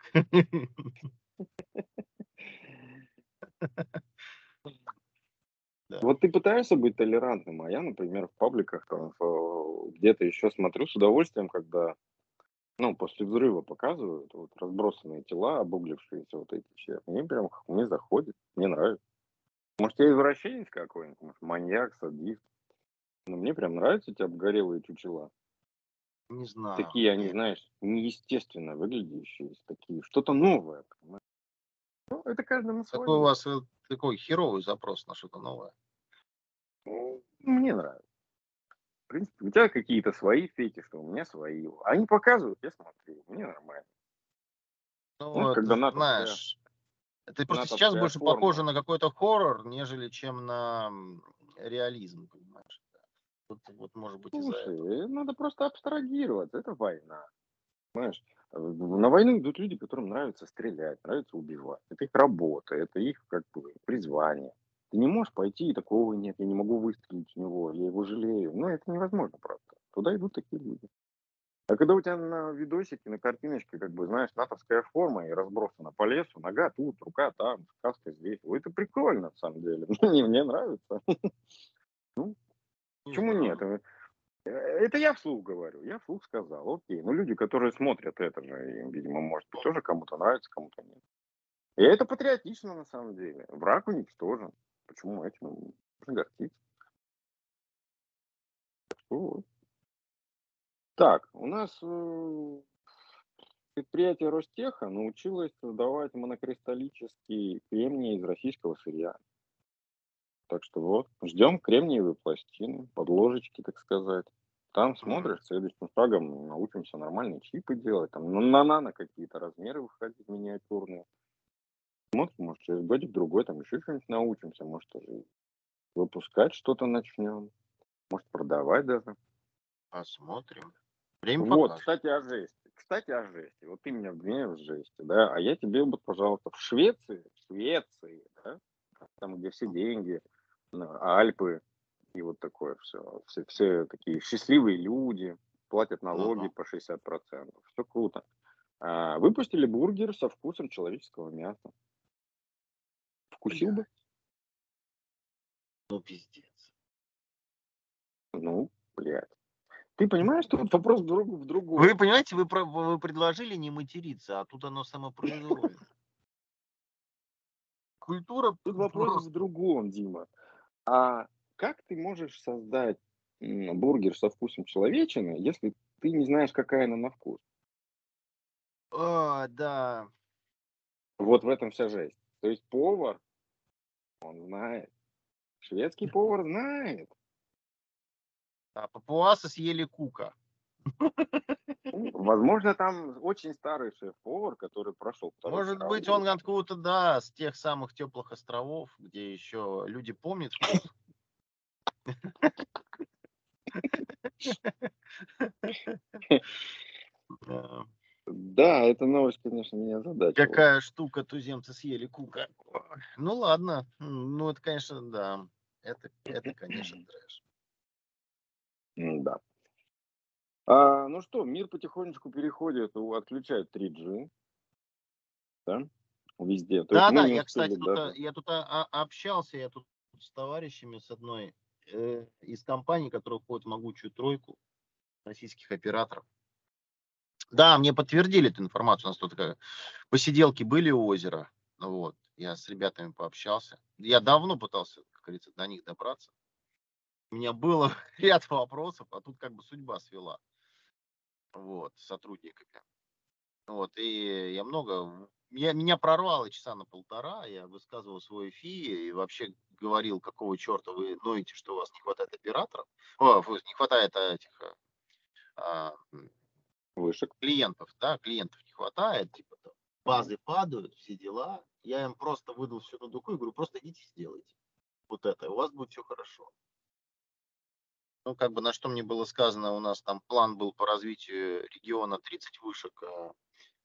Вот ты пытаешься быть толерантным, а я, например, в пабликах там где-то еще смотрю с удовольствием, когда ну, после взрыва показывают вот разбросанные тела, обуглившиеся вот эти все. Мне прям, мне заходит, мне нравится. Может, я извращенец какой-нибудь, может, маньяк, садист. Но мне прям нравятся эти обгорелые чучела. Не знаю. Такие они, знаешь, неестественно выглядящие, такие, что-то новое. Понимаешь? Ну, это каждому свое. Какой у вас э, такой херовый запрос на что-то новое? Ну, мне нравится. В принципе, у тебя какие-то свои фетиши, у меня свои. Они показывают, я смотрю, мне нормально. Ну, ну когда ты знаешь, это просто сейчас больше форма. похоже на какой-то хоррор, нежели чем на реализм, понимаешь? Вот, вот может быть Слушай, надо просто абстрагироваться. Это война. Понимаешь? На войну идут люди, которым нравится стрелять, нравится убивать. Это их работа, это их как бы призвание. Ты не можешь пойти и такого нет, я не могу выстрелить в него, я его жалею. Ну, это невозможно просто. Туда идут такие люди. А когда у тебя на видосике, на картиночке, как бы, знаешь, натовская форма и разбросана по лесу, нога тут, рука там, каска здесь. Это прикольно, на самом деле. Мне, мне нравится. Ну, Почему нет? Э, это я вслух говорю, я вслух сказал, окей. Но люди, которые смотрят это же, им, видимо, может быть, тоже кому-то нравится, кому-то нет. И это патриотично на самом деле. Враг уничтожен. Почему этим нужно гордиться? Вот. Так, у нас э, предприятие Ростеха научилось создавать монокристаллический кремний из российского сырья. Так что вот, ждем кремниевые пластины, подложечки, так сказать. Там смотришь, следующим шагом научимся нормальные чипы делать, там на нано какие-то размеры выходить миниатюрные. Смотрим, может, через годик другой там еще что-нибудь научимся, может, даже выпускать что-то начнем, может, продавать даже. Посмотрим. Время вот, покажет. кстати, о жести. Кстати, о жести. Вот ты меня обвиняешь в жести, да, а я тебе вот, пожалуйста, в Швеции, в Швеции, да, там, где все деньги, Альпы и вот такое все. Все, все такие счастливые люди, платят налоги uh-huh. по 60%. Все круто. А, выпустили бургер со вкусом человеческого мяса. Вкусил бы? Ну, пиздец. Ну, блядь. Ты понимаешь, что тут вопрос друг в другом. Вы понимаете, вы, вы предложили не материться, а тут оно самопроизвольно. Культура... Тут вопрос в другом, Дима. А как ты можешь создать бургер со вкусом человечины, если ты не знаешь, какая она на вкус? О, да. Вот в этом вся жесть. То есть повар, он знает. Шведский повар знает. А папуасы съели кука. Возможно, там очень старый шеф-повар, который прошел. Может быть, он откуда-то, да, с тех самых теплых островов, где еще люди помнят. Да, эта новость, конечно, меня задача. Какая штука, туземцы съели кука. Ну ладно, ну это, конечно, да, это, это конечно, трэш. Да. А, ну что, мир потихонечку переходит, отключает 3G. Да? Везде. То да, да, я, кстати, тут, даже... я тут а, общался, я тут с товарищами с одной э, из компаний, которая входит в могучую тройку российских операторов. Да, мне подтвердили эту информацию. У нас тут такая посиделки были у озера. Вот. Я с ребятами пообщался. Я давно пытался, как говорится, до них добраться. У меня было ряд вопросов, а тут как бы судьба свела. Вот, с сотрудниками. Вот, и я много... Я, меня прорвало часа на полтора, я высказывал свой фи и вообще говорил, какого черта вы ноете, что у вас не хватает операторов, о, не хватает этих а, вышек клиентов, да, клиентов не хватает, типа там, базы падают, все дела. Я им просто выдал всю эту дуку и говорю, просто идите сделайте вот это, у вас будет все хорошо. Ну, как бы на что мне было сказано, у нас там план был по развитию региона 30 вышек а,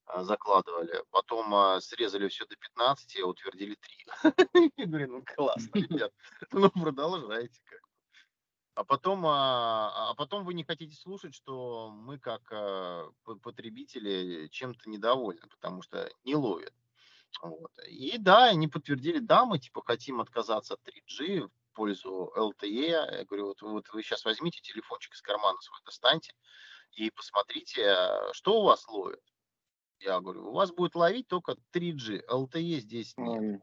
а, закладывали, потом а, срезали все до 15, а утвердили 3. Я говорю, ну классно, ребят, ну продолжайте как. А потом, а, а потом вы не хотите слушать, что мы как а, потребители чем-то недовольны, потому что не ловят. Вот. И да, они подтвердили, да, мы типа хотим отказаться от 3G в пользу LTE. Я говорю, вот, вот вы сейчас возьмите телефончик из кармана свой, достаньте и посмотрите, что у вас ловит. Я говорю, у вас будет ловить только 3G, LTE здесь нет.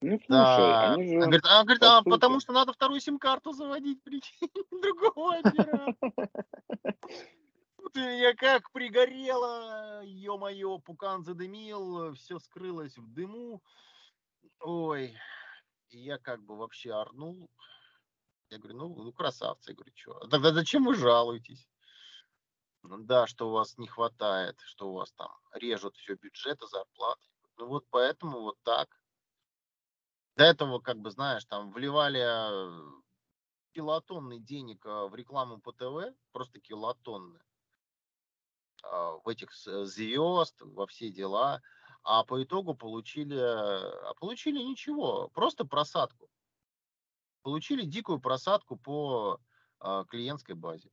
Ну, слушай, да. они же... Она говорит, она говорит а, потому что надо вторую сим-карту заводить, прикинь, другого оператора. Я как пригорело, ё-моё, пукан задымил, все скрылось в дыму. Ой, и я как бы вообще орнул. Я говорю, ну, ну красавцы. Я говорю, что? «А тогда зачем вы жалуетесь? Да, что у вас не хватает, что у вас там режут все бюджеты, зарплаты. Ну вот поэтому вот так. До этого, как бы, знаешь, там вливали э, килотонны денег э, в рекламу по ТВ, просто килотонны, а, в этих звезд, во все дела, а по итогу получили, а получили ничего, просто просадку. Получили дикую просадку по а, клиентской базе.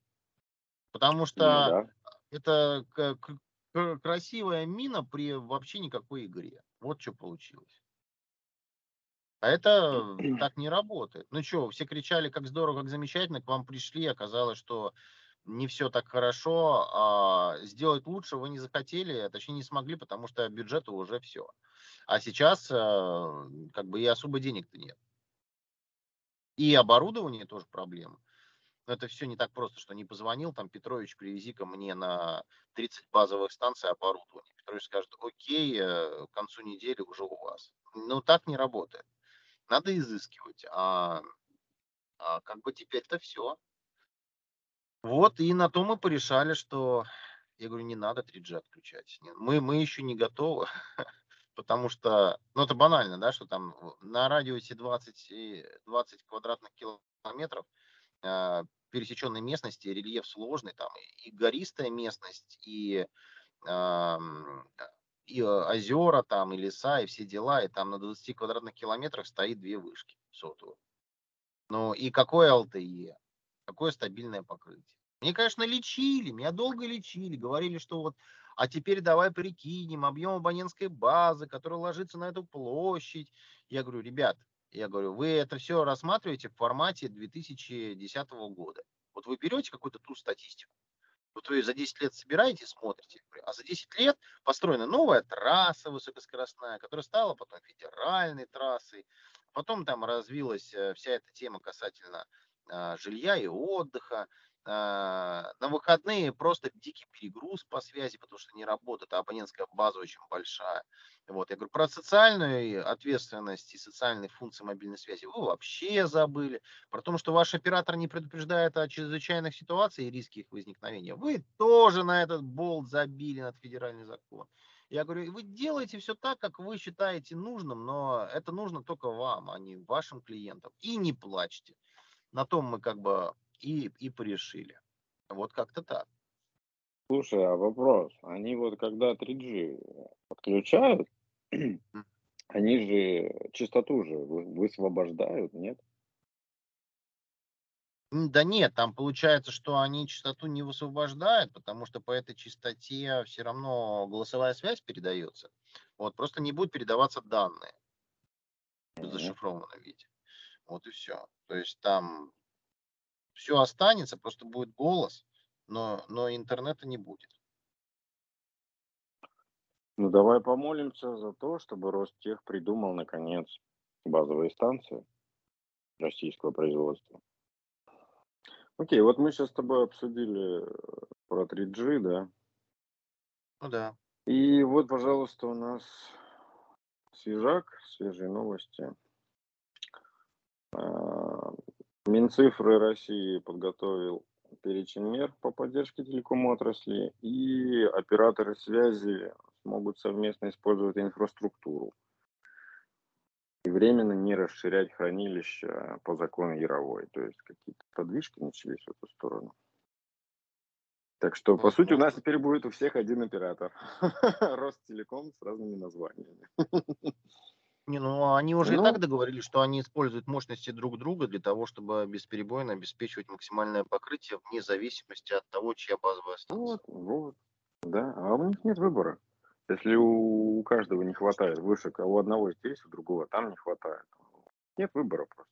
Потому ну что ну, да. это красивая мина при вообще никакой игре. Вот что получилось. А это так не работает. Ну что, все кричали, как здорово, как замечательно, к вам пришли, оказалось, что не все так хорошо, а сделать лучше вы не захотели, а точнее не смогли, потому что бюджета уже все. А сейчас э, как бы и особо денег-то нет. И оборудование тоже проблема. Но это все не так просто, что не позвонил, там, Петрович, привези ко мне на 30 базовых станций оборудование. Петрович скажет, окей, э, к концу недели уже у вас. Ну, так не работает. Надо изыскивать. А, а как бы теперь-то все. Вот, и на то мы порешали, что, я говорю, не надо 3G отключать. Мы, мы еще не готовы, потому что, ну это банально, да, что там на радиусе 20, 20 квадратных километров э, пересеченной местности рельеф сложный, там и гористая местность, и э, и озера там, и леса, и все дела, и там на 20 квадратных километрах стоит две вышки сотовые. Ну и какое LTE, какое стабильное покрытие. Мне, конечно, лечили, меня долго лечили, говорили, что вот, а теперь давай прикинем объем абонентской базы, которая ложится на эту площадь. Я говорю, ребят, я говорю, вы это все рассматриваете в формате 2010 года. Вот вы берете какую-то ту статистику, вот вы за 10 лет собираете, смотрите, а за 10 лет построена новая трасса высокоскоростная, которая стала потом федеральной трассой. Потом там развилась э, вся эта тема касательно жилья и отдыха. А, на выходные просто дикий перегруз по связи, потому что не работает, а абонентская база очень большая. Вот, я говорю, про социальную ответственность и социальные функции мобильной связи вы вообще забыли. Про то, что ваш оператор не предупреждает о чрезвычайных ситуациях и риске их возникновения, вы тоже на этот болт забили над федеральный закон. Я говорю, вы делаете все так, как вы считаете нужным, но это нужно только вам, а не вашим клиентам. И не плачьте. На том мы как бы и, и порешили. Вот как-то так. Слушай, а вопрос. Они вот когда 3G подключают, они же частоту же высвобождают, нет? Да нет, там получается, что они частоту не высвобождают, потому что по этой частоте все равно голосовая связь передается. Вот, просто не будут передаваться данные в зашифрованном виде. Вот и все. То есть там все останется, просто будет голос, но, но интернета не будет. Ну давай помолимся за то, чтобы Ростех придумал наконец базовые станции российского производства. Окей, вот мы сейчас с тобой обсудили э, про 3G, да? Ну да. И вот, пожалуйста, у нас свежак, свежие новости. Минцифры России подготовил перечень мер по поддержке телеком отрасли, и операторы связи смогут совместно использовать инфраструктуру и временно не расширять хранилище по закону Яровой. То есть какие-то подвижки начались в эту сторону. Так что, по сути, у нас теперь будет у всех один оператор. Ростелеком с разными названиями. Не, ну они уже ну, и так договорились, что они используют мощности друг друга для того, чтобы бесперебойно обеспечивать максимальное покрытие вне зависимости от того, чья базовая станция. Вот, вот, да, а у них нет выбора. Если у, у каждого не хватает вышек, а у одного есть, у другого там не хватает. Нет выбора просто.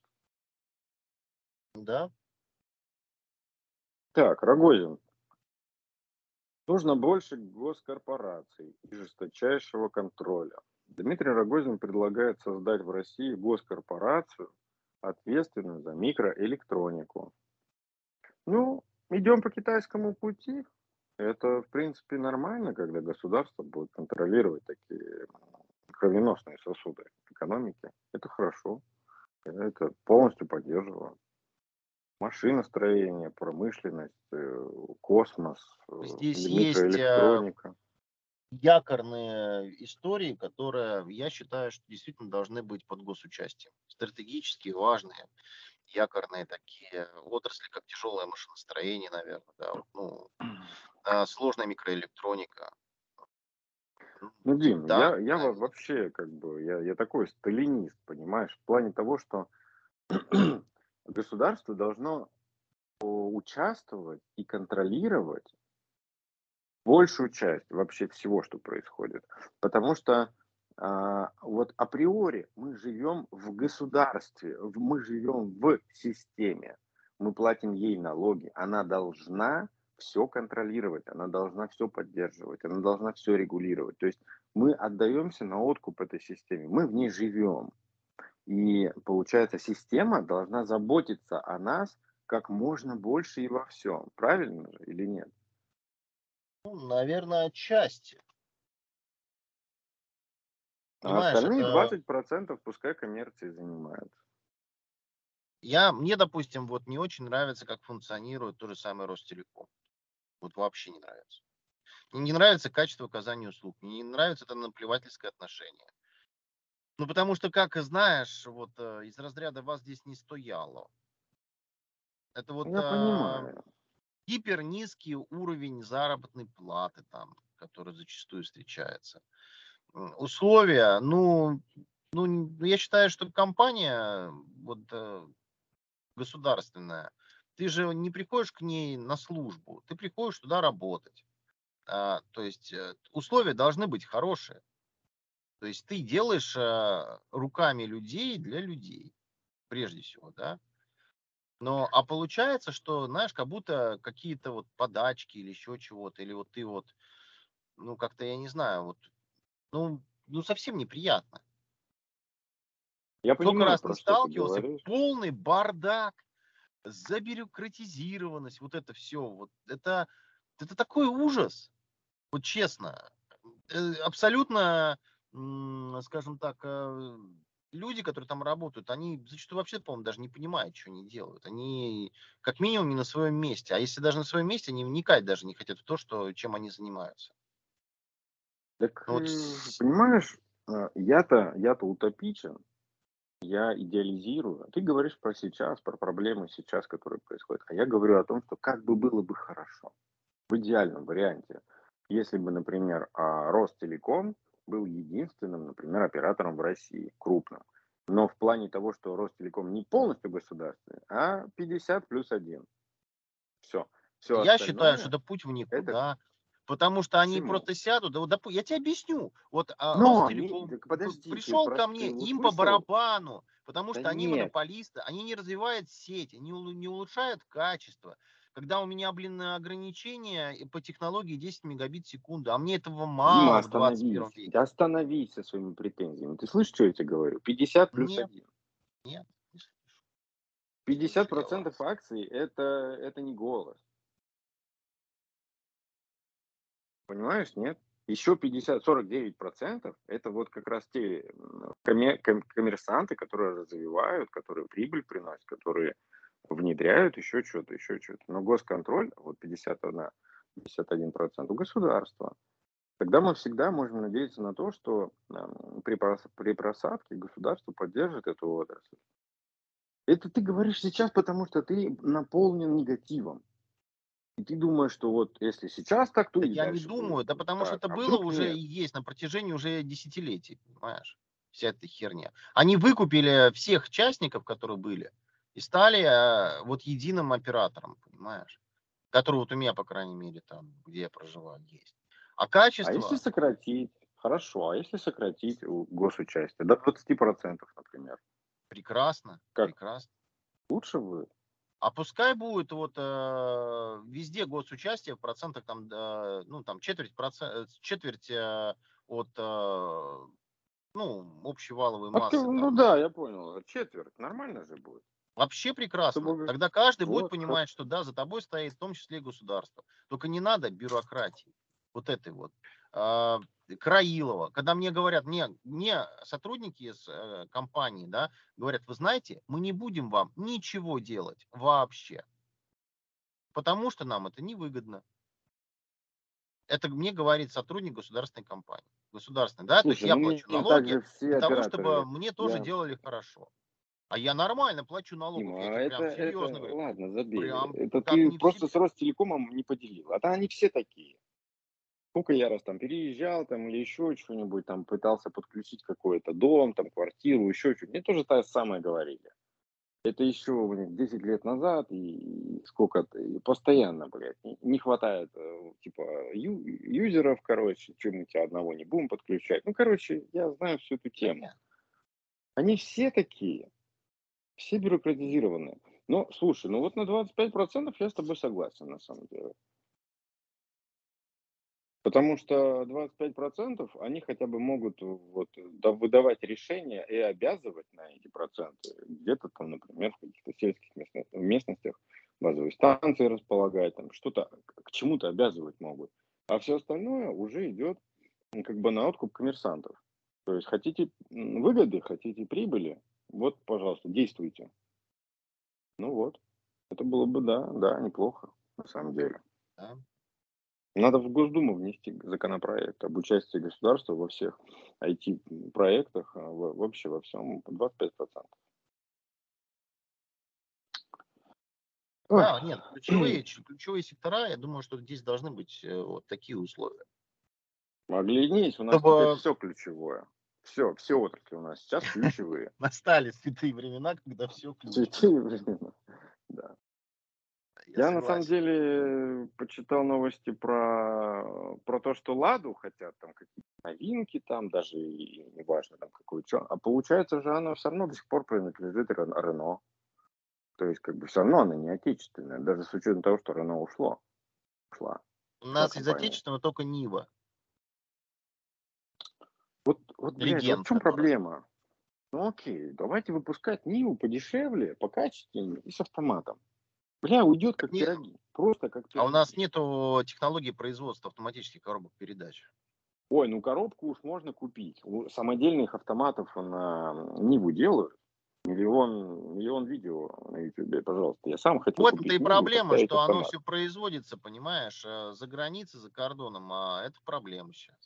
Да. Так, Рогозин. Нужно больше госкорпораций и жесточайшего контроля. Дмитрий Рогозин предлагает создать в России госкорпорацию, ответственную за микроэлектронику. Ну, идем по китайскому пути. Это, в принципе, нормально, когда государство будет контролировать такие кровеносные сосуды экономики. Это хорошо. Я это полностью поддерживаю. Машиностроение, промышленность, э, космос, э, Здесь микроэлектроника. Есть якорные истории, которые, я считаю, что действительно должны быть под госучастием. Стратегически важные, якорные такие отрасли, как тяжелое машиностроение, наверное, да, ну, а, сложная микроэлектроника. Ну, Дим, да, я, я вообще как бы, я, я такой сталинист, понимаешь, в плане того, что государство должно участвовать и контролировать большую часть вообще всего, что происходит. Потому что а, вот априори мы живем в государстве, мы живем в системе, мы платим ей налоги, она должна все контролировать, она должна все поддерживать, она должна все регулировать. То есть мы отдаемся на откуп этой системе, мы в ней живем. И получается, система должна заботиться о нас как можно больше и во всем. Правильно же или нет? Ну, наверное, отчасти. А остальные это... 20% пускай коммерции занимают. Я, мне, допустим, вот не очень нравится, как функционирует то же самое Ростелеком. Вот вообще не нравится. Мне не нравится качество оказания услуг. Мне не нравится это наплевательское отношение. Ну, потому что, как и знаешь, вот э, из разряда вас здесь не стояло. Это вот... Я а, понимаю гипер низкий уровень заработной платы там, который зачастую встречается. Условия, ну, ну, ну, я считаю, что компания вот э, государственная, ты же не приходишь к ней на службу, ты приходишь туда работать. А, то есть э, условия должны быть хорошие. То есть ты делаешь а, руками людей для людей, прежде всего, да. Но, а получается, что, знаешь, как будто какие-то вот подачки или еще чего-то, или вот ты вот, ну, как-то, я не знаю, вот, ну, ну совсем неприятно. Я Сколько понимаю, раз не сталкивался, полный бардак, забюрократизированность, вот это все, вот это, это такой ужас, вот честно, э, абсолютно, скажем так, э, люди, которые там работают, они зачастую вообще, по-моему, даже не понимают, что они делают. Они как минимум не на своем месте. А если даже на своем месте, они вникать даже не хотят в то, что, чем они занимаются. Так, вот... понимаешь, а, я-то я-то утопичен. я идеализирую. Ты говоришь про сейчас, про проблемы сейчас, которые происходят. А я говорю о том, что как бы было бы хорошо. В идеальном варианте. Если бы, например, а, Ростелеком был единственным, например, оператором в России, крупным. Но в плане того, что Ростелеком не полностью государственный, а 50 плюс 1. Все. Все Я считаю, что это путь в никуда. Это... Потому что они Почему? просто сядут, да, вот, доп... я тебе объясню, вот а, Но Ростелеком пришел ко мне, им по барабану, потому что да они нет. монополисты, они не развивают сеть, они не улучшают качество. Когда у меня, блин, ограничение по технологии 10 мегабит в секунду, а мне этого мало Дима, в 21 веке. Остановись со своими претензиями. Ты слышишь, что я тебе говорю? 50 плюс нет. 1. Нет, не слышу. 50% процентов акций это, это не голос. Понимаешь, нет? Еще 50, 49 процентов это вот как раз те коммерсанты, которые развивают, которые прибыль приносят, которые внедряют еще что-то, еще что-то. Но госконтроль, вот 51, 51 процент у государства. Тогда мы всегда можем надеяться на то, что при, при просадке государство поддержит эту отрасль. Это ты говоришь сейчас, потому что ты наполнен негативом. И ты думаешь, что вот если сейчас так, то Я не думаю, да потому так. что это а было уже нет. и есть на протяжении уже десятилетий, понимаешь? Вся эта херня. Они выкупили всех частников, которые были, и стали э, вот единым оператором, понимаешь? Который вот у меня, по крайней мере, там, где я проживаю, есть. А качество... А если сократить? Хорошо, а если сократить госучастие до 20%, например? Прекрасно, как? прекрасно. Лучше будет. А пускай будет вот э, везде госучастие в процентах там, э, ну там четверть, процент, четверть э, от э, ну, общей валовой массы. А ты, ну да, я понял. Четверть. Нормально же будет. Вообще прекрасно. Тогда каждый вот, будет понимать, что да, за тобой стоит в том числе и государство. Только не надо бюрократии. Вот этой вот. Э, Краилова, когда мне говорят, мне, мне сотрудники из э, компании, да, говорят, вы знаете, мы не будем вам ничего делать вообще, потому что нам это невыгодно. Это мне говорит сотрудник государственной компании. Государственной, да, Слушай, то есть я плачу налоги для того, чтобы мне тоже я... делали хорошо. А я нормально плачу налоги. Я это, прям серьезно это, говорю. Ладно, забей. Прям, это ты просто все... с Ростелекомом не поделил. А то они все такие. Сколько я раз там переезжал, там, или еще что-нибудь, там, пытался подключить какой-то дом, там, квартиру, еще что-то. Мне тоже то самое говорили. Это еще, блин, 10 лет назад, и сколько-то, и постоянно, блядь, не, не хватает, э, типа, ю, юзеров, короче, чем мы тебя одного не будем подключать. Ну, короче, я знаю всю эту тему. Они все такие, все бюрократизированные. Ну, слушай, ну вот на 25% я с тобой согласен, на самом деле. Потому что 25% они хотя бы могут вот, выдавать решения и обязывать на эти проценты. Где-то там, например, в каких-то сельских местностях базовые станции располагать, там что-то к чему-то обязывать могут. А все остальное уже идет как бы на откуп коммерсантов. То есть хотите выгоды, хотите прибыли, вот, пожалуйста, действуйте. Ну вот, это было бы, да, да, неплохо, на самом деле. Да. Надо в Госдуму внести законопроект об участии государства во всех IT-проектах, а, вообще во всем, по 25%. Да, нет, ключевые, ключевые сектора, я думаю, что здесь должны быть э, вот такие условия. Оглянись, у нас Чтобы... все ключевое. Все, все отрасли у нас сейчас ключевые. Настали святые времена, когда все ключевое. Святые времена, да. Я, я на самом деле почитал новости про, про то, что Ладу хотят там какие-то новинки там, даже и неважно там какую что. А получается же она все равно до сих пор принадлежит Рено. То есть как бы все равно она не отечественная, даже с учетом того, что Рено ушло. Ушла. У нас из отечественного только Нива. Вот, вот, блядь, вот в чем проблема? Ну окей, давайте выпускать Ниву подешевле, покачественнее и с автоматом. Бля, уйдет как Нет. пироги. Просто как пироги. А у нас нету технологии производства автоматических коробок передач. Ой, ну коробку уж можно купить. У самодельных автоматов на Ниву делают. Миллион, миллион видео на YouTube, пожалуйста. Я сам хотел Вот это и проблема, что автомат. оно все производится, понимаешь, э, за границей, за кордоном, а это проблема сейчас.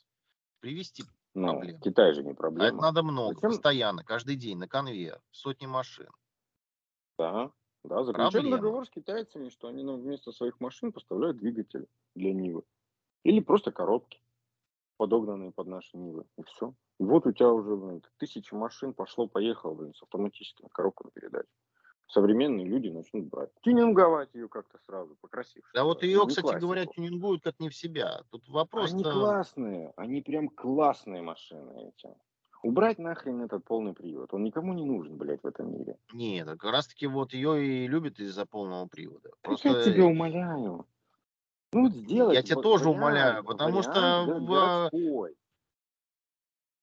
Привести Ну, Проблема. Китай же не А это проблема. надо много, Зачем? постоянно, каждый день, на конвейер, сотни машин. Да, да, заключаем Проблема. договор с китайцами, что они нам вместо своих машин поставляют двигатели для Нивы. Или просто коробки, подогнанные под наши Нивы. И все. И вот у тебя уже блин, тысячи машин пошло-поехало, блин, с автоматическими коробками передач. Современные люди начнут брать. Тюнинговать ее как-то сразу, покрасивше. Да вот ее, Не кстати классику. говоря, тюнингуют как не в себя. Тут вопрос Они классные, они прям классные машины эти. Убрать нахрен этот полный привод. Он никому не нужен, блядь, в этом мире. Нет, как раз таки вот ее и любят из-за полного привода. Просто я тебя умоляю. Ну, вот сделать Я тебя ва- тоже вариант, умоляю, потому что вариант, да, в-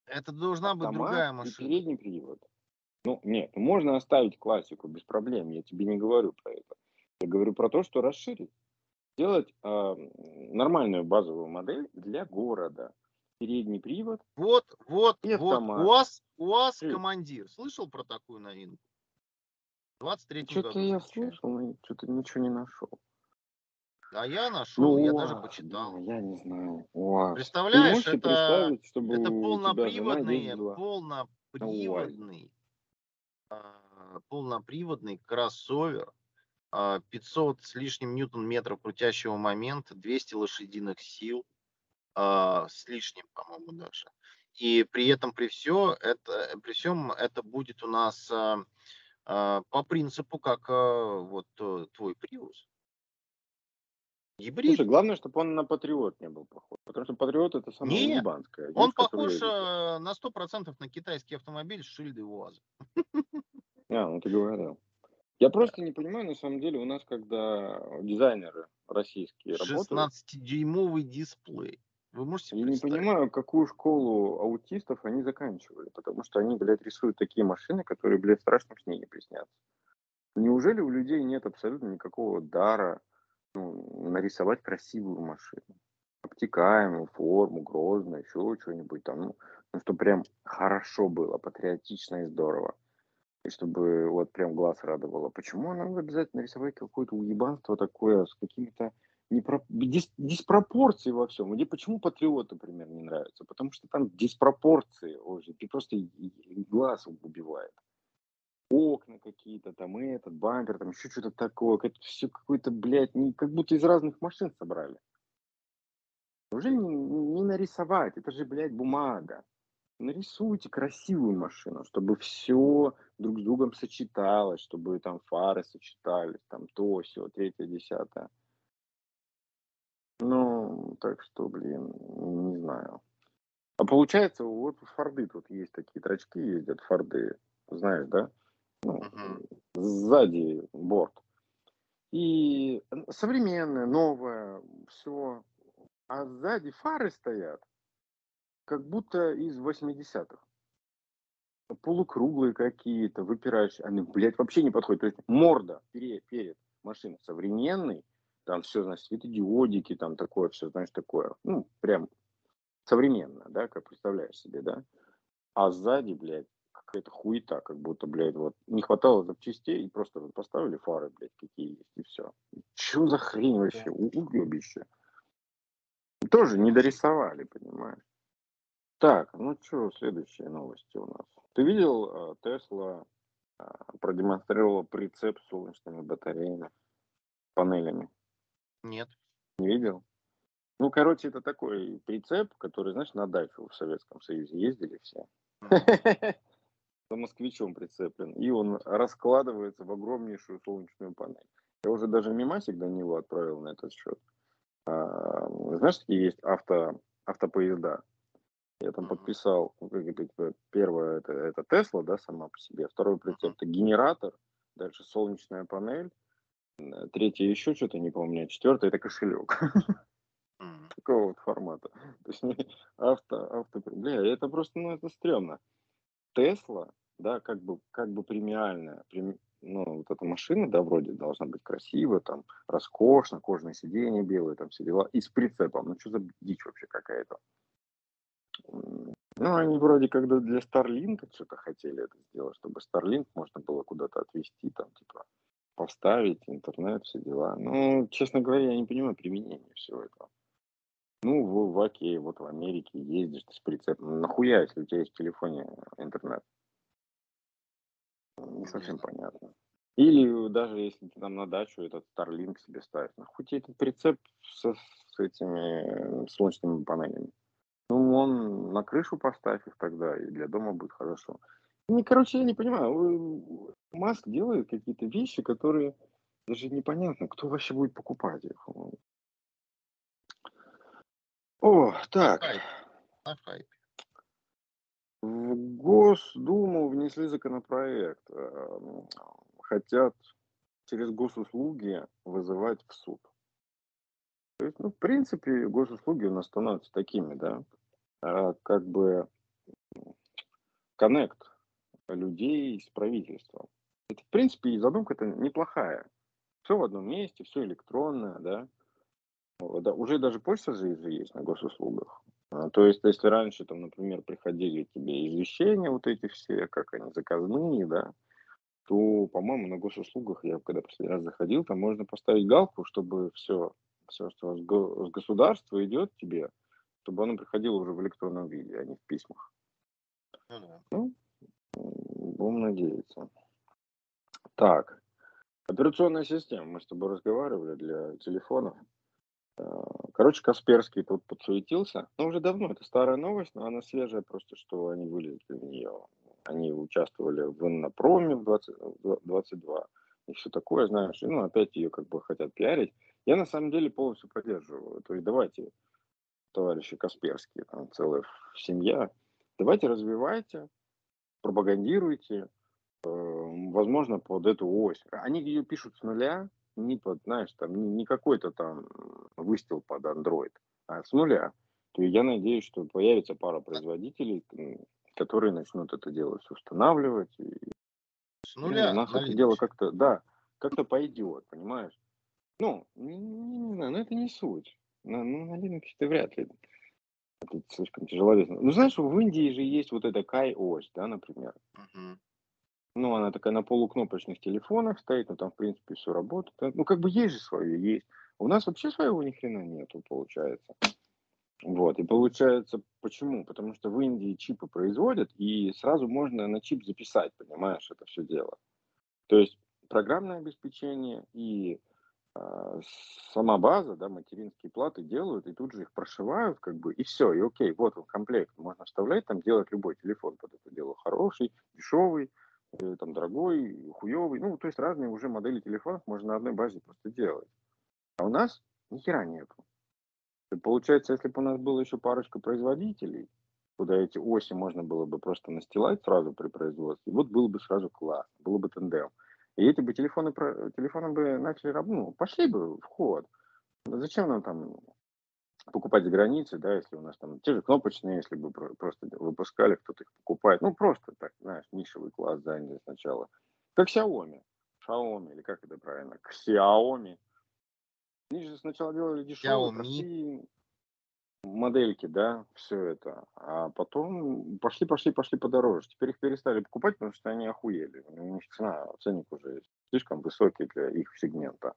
это должна быть Автомат другая и машина. передний привод. Ну, нет, ну, можно оставить классику без проблем. Я тебе не говорю про это. Я говорю про то, что расширить. Сделать а, нормальную базовую модель для города. Передний привод. Вот, вот, вот. автомат. УАЗ, УАЗ командир. Слышал про такую новинку? В 23 Что-то году. я слышал, но что-то ничего не нашел. А я нашел, я даже УАЗ, почитал. я не знаю. УАЗ. Представляешь, это, это жена полноприводный? Полноприводный, а, кроссовер, а, 500 с лишним ньютон-метров крутящего момента, 200 лошадиных сил, а, с лишним, по-моему, даже. И при этом, при все это, при всем это будет у нас а, а, по принципу, как а, вот э, твой Prius. Гибрид. Слушай, главное, чтобы он на Патриот не был похож. Потому что Патриот это самое Не, ебанское. Он Есть, похож э, на 100% на китайский автомобиль с шильдой УАЗа. А, ну ты говорил. Я просто не понимаю, на самом деле, у нас, когда дизайнеры российские работают, 16-дюймовый дисплей. Вы можете я не понимаю, какую школу аутистов они заканчивали. Потому что они, блядь, рисуют такие машины, которые, блядь, в страшном сне не приснятся. Неужели у людей нет абсолютно никакого дара ну, нарисовать красивую машину? Обтекаемую, форму, грозно, еще что-нибудь там. Ну, ну, чтобы прям хорошо было, патриотично и здорово. И чтобы вот прям глаз радовало. Почему нам обязательно рисовать какое-то уебанство такое с какими-то непро- дис- диспропорции во всем? Мне почему Патриот, например, не нравится? Потому что там диспропорции уже. Ты просто глаз убивает. Окна какие-то, там этот, бампер, там еще что-то такое. Это все какое-то, блядь, не, как будто из разных машин собрали. Уже не, не нарисовать, это же, блядь, бумага. Нарисуйте красивую машину, чтобы все друг с другом сочеталось, чтобы там фары сочетались, там то, все, третье, десятое. Ну, так что, блин, не знаю. А получается, вот Форды тут есть такие трачки ездят, Форды, знаешь, да? Ну, Мгм. сзади борт. И современное, новое, все. А сзади фары стоят, как будто из 80-х. Полукруглые какие-то, выпирающие. Они, блядь, вообще не подходят. То есть морда перед, перед машиной современный, там все, значит, светодиодики, там такое все, знаешь, такое. Ну, прям современно, да, как представляешь себе, да. А сзади, блядь, какая-то хуета, как будто, блядь, вот не хватало запчастей, и просто вот поставили фары, блядь, какие есть, и все. Че за хрень вообще? Уебище. Тоже не дорисовали, понимаешь? Так, ну что, следующие новости у нас. Ты видел, Тесла продемонстрировала прицеп с солнечными батареями, панелями? Нет. Не видел? Ну, короче, это такой прицеп, который, знаешь, на дачу в Советском Союзе ездили все. За москвичом прицеплен. И он раскладывается в огромнейшую солнечную панель. Я уже даже мимасик до него отправил на этот счет. А, знаешь, такие есть авто, автопоезда. Я там подписал, ну, это, первое это, это Тесла, да, сама по себе. Второй прицеп это генератор, дальше солнечная панель. Третье еще что-то, не помню. Четвертое это кошелек. Такого вот формата. То есть авто, авто, бля, это просто, ну, это стрёмно. Тесла, да, как бы, как бы премиальная, прем- ну, вот эта машина, да, вроде должна быть красивая, там, роскошно, кожное сиденье белое, там, все дела, и с прицепом. Ну, что за дичь вообще какая-то? Ну, они вроде когда для Старлинка что-то хотели это сделать, чтобы Старлинк можно было куда-то отвезти, там, типа, поставить, интернет, все дела. Ну, честно говоря, я не понимаю применения всего этого. Ну, в, в окей, вот в Америке ездишь ты с прицепом. Нахуя, если у тебя есть в телефоне интернет? Не совсем понятно. Или даже если ты там на дачу этот Starlink себе ставишь, нахуй тебе этот прицеп со, с этими солнечными панелями? Ну, он на крышу поставь их тогда, и для дома будет хорошо. Не, короче, я не понимаю. Маск делает какие-то вещи, которые даже непонятно, кто вообще будет покупать их. О, так. На хайпе. В Госдуму внесли законопроект. Эм, хотят через госуслуги вызывать в суд. То есть, ну, в принципе, госуслуги у нас становятся такими, да, а, как бы коннект людей с правительством. Это, в принципе, и задумка-то неплохая. Все в одном месте, все электронное, да. да уже даже почта же есть на госуслугах. А, то есть, если раньше, там, например, приходили тебе извещения вот эти все, как они, заказные, да, то, по-моему, на госуслугах, я когда последний раз заходил, там можно поставить галку, чтобы все, все, что с государства идет тебе, чтобы оно приходило уже в электронном виде, а не в письмах. Ну, будем надеяться. Так, операционная система. Мы с тобой разговаривали для телефонов. Э, короче, Касперский тут подсуетился. Ну, уже давно, это старая новость, но она свежая, просто что они вылезли в нее. Они участвовали в Иннопроме в 20, 22 и все такое, знаешь. И, ну, опять ее как бы хотят пиарить. Я на самом деле полностью поддерживаю. То есть давайте, товарищи Касперские, там целая семья, давайте развивайте, пропагандируйте, э, возможно, под эту ось. Они ее пишут с нуля, не под, знаешь, там, не, не какой-то там выстил под Android, а с нуля. То я надеюсь, что появится пара производителей, которые начнут это дело все устанавливать. И, с нуля? у нас это дело как-то, да, как-то пойдет, понимаешь? Ну, не, не, не знаю, но это не суть. На, ну, на Linux ты вряд ли. Это слишком тяжеловесно. Ну, знаешь, в Индии же есть вот эта Kai-ось, да, например. Uh-huh. Ну, она такая на полукнопочных телефонах стоит, но там, в принципе, все работает. Ну, как бы есть же свое, есть. У нас вообще своего ни хрена нету, получается. Вот, и получается, почему? Потому что в Индии чипы производят, и сразу можно на чип записать, понимаешь, это все дело. То есть программное обеспечение и э, сама база, да, материнские платы делают, и тут же их прошивают, как бы, и все, и окей, вот он комплект, можно вставлять, там делать любой телефон под это дело, хороший, дешевый, э, там, дорогой, хуевый, ну, то есть разные уже модели телефонов можно на одной базе просто делать. А у нас ни хера нету. Получается, если бы у нас было еще парочка производителей, куда эти оси можно было бы просто настилать сразу при производстве, вот было бы сразу класс, было бы тандем. И эти бы телефоны, телефоны бы начали, ну, пошли бы в ход. Зачем нам там покупать за границей, да, если у нас там те же кнопочные, если бы просто выпускали, кто-то их покупает. Ну, просто так, знаешь, нишевый класс заняли сначала. Как Xiaomi. Xiaomi, или как это правильно? Xiaomi. Они же сначала делали дешевые, простые модельки, да, все это. А потом пошли, пошли, пошли подороже. Теперь их перестали покупать, потому что они охуели. У них цена, ценник уже слишком высокий для их сегмента.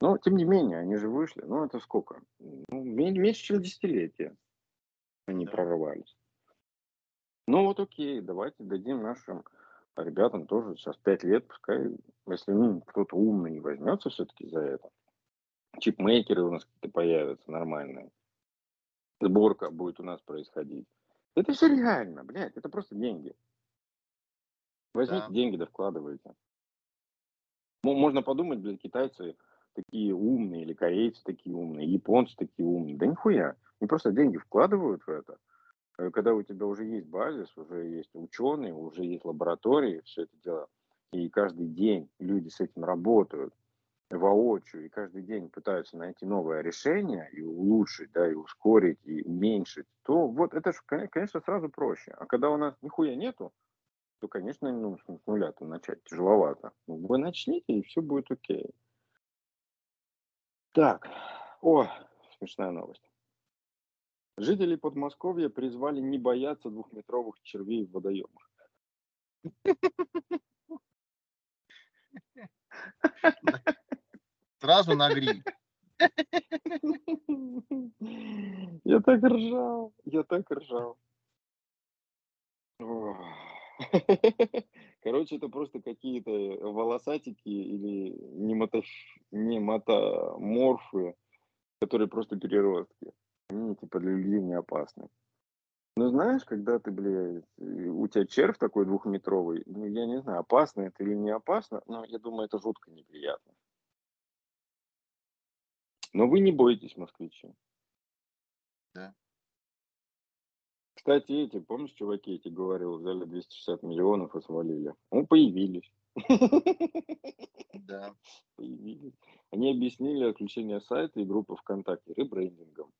Но, тем не менее, они же вышли. Ну, это сколько? Ну, меньше, чем десятилетие они да. прорывались. Ну, вот окей, давайте дадим нашим ребятам тоже сейчас пять лет, пускай, если ну, кто-то умный возьмется все-таки за это, чипмейкеры у нас какие-то появятся нормальные. Сборка будет у нас происходить. Это все реально, блядь, это просто деньги. Возьмите да. деньги, да вкладывайте. Можно подумать, блядь, китайцы такие умные, или корейцы такие умные, японцы такие умные. Да нихуя. Они просто деньги вкладывают в это. Э, когда у тебя уже есть базис, уже есть ученые, уже есть лаборатории, все это дело. И каждый день люди с этим работают воочию и каждый день пытаются найти новое решение и улучшить, да, и ускорить, и уменьшить, то вот это же, конечно, сразу проще. А когда у нас нихуя нету, то, конечно, ну, с нуля-то начать тяжеловато. Вы начните, и все будет окей. Так, о, смешная новость. Жители Подмосковья призвали не бояться двухметровых червей в водоемах. Сразу на гриль. Я так ржал, я так ржал. Короче, это просто какие-то волосатики или немото... немотоморфы, которые просто переростки. Они типа для людей не опасны. Ну, знаешь, когда ты, блядь, у тебя червь такой двухметровый, ну, я не знаю, опасно это или не опасно, но я думаю, это жутко неприятно. Но вы не боитесь, москвичи. Кстати, эти, помнишь, чуваки эти говорил, взяли 260 миллионов и свалили. Ну, появились. Да. Появились. Они объяснили отключение сайта и группы ВКонтакте ребрендингом.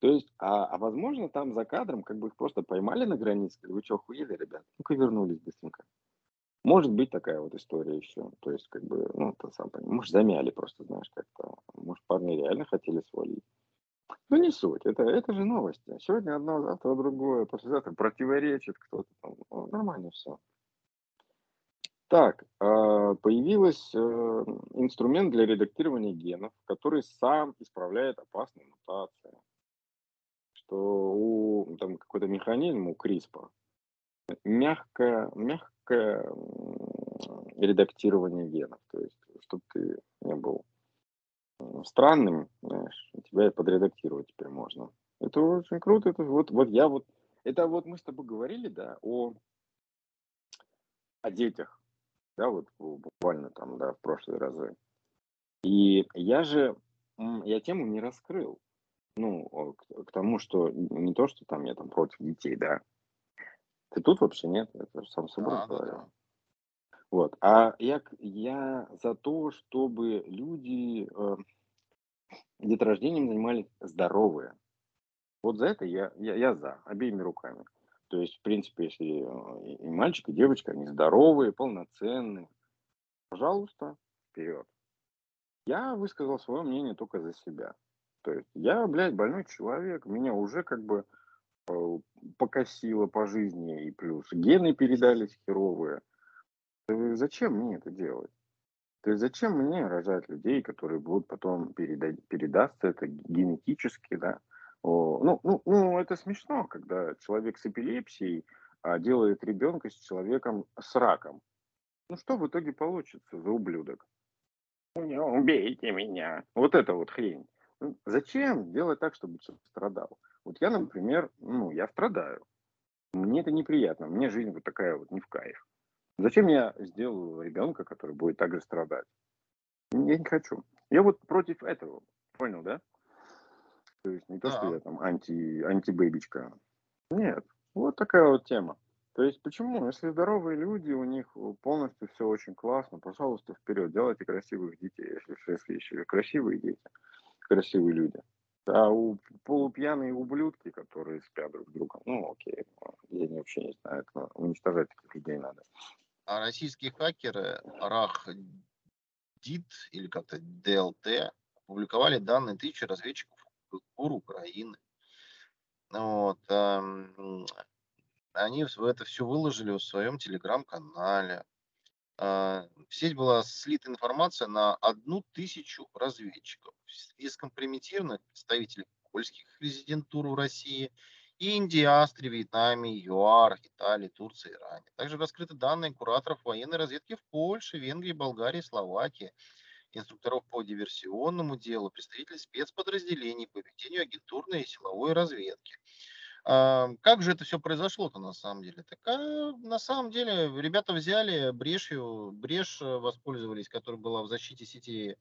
То есть, а, а возможно, там за кадром как бы их просто поймали на границе, вы что, охуели, ребят? Ну-ка вернулись быстренько. Может быть такая вот история еще. То есть, как бы, ну, ты сам понимаешь, может, замяли просто, знаешь, как-то. Может, парни реально хотели свалить. Ну, не суть. Это, это же новости. Сегодня одно, завтра другое, послезавтра противоречит кто-то там. Нормально все. Так, а, появился э, инструмент для редактирования генов, который сам исправляет опасные мутации. Что у там какой-то механизм у CRISPR мягкое, мягкое редактирование генов. То есть, чтобы ты не был странным, знаешь, тебя и подредактировать теперь можно. Это очень круто. Это вот, вот я вот, это вот мы с тобой говорили, да, о, о детях, да, вот буквально там, да, в прошлые разы. И я же, я тему не раскрыл. Ну, к, к тому, что не то, что там я там против детей, да. Ты тут вообще нет, это же сам собой да, говорил. Да, да. Вот. А я, я за то, чтобы люди э, деторождением занимались здоровые. Вот за это я, я, я за, обеими руками. То есть, в принципе, если э, и мальчик, и девочка, они здоровые, полноценные, пожалуйста, вперед. Я высказал свое мнение только за себя. То есть я, блядь, больной человек, меня уже как бы э, покосило по жизни, и плюс гены передались херовые. Зачем мне это делать? То есть зачем мне рожать людей, которые будут потом переда- передастся это генетически, да? О, ну, ну, ну, это смешно, когда человек с эпилепсией а, делает ребенка с человеком с раком. Ну что в итоге получится за ублюдок? Не убейте меня. Вот это вот хрень. Ну, зачем делать так, чтобы человек страдал? Вот я, например, ну, я страдаю. Мне это неприятно. Мне жизнь вот такая вот не в кайф. Зачем я сделаю ребенка, который будет также страдать? Я не хочу. Я вот против этого. Понял, да? То есть не то, что я там анти, антибэбичка. Нет. Вот такая вот тема. То есть почему? Если здоровые люди, у них полностью все очень классно, пожалуйста, вперед, делайте красивых детей, если, если еще красивые дети, красивые люди. А у полупьяные ублюдки, которые спят друг с другом, ну окей, я вообще не знаю, это уничтожать таких людей надо. А российские хакеры ДИТ или как-то ДЛТ опубликовали данные тысячи разведчиков ГУР Украины. Вот, э, они это все выложили в своем телеграм-канале. Э, в сеть была слита информация на одну тысячу разведчиков. Списком примитивных представителей польских резидентур в России – Индии, Австрии, Вьетнаме, ЮАР, Италии, Турции, Иране. Также раскрыты данные кураторов военной разведки в Польше, Венгрии, Болгарии, Словакии, инструкторов по диверсионному делу, представителей спецподразделений по ведению агентурной и силовой разведки. Как же это все произошло-то на самом деле? Так, а, на самом деле ребята взяли брешью, брешь э, воспользовались, которая была в защите сети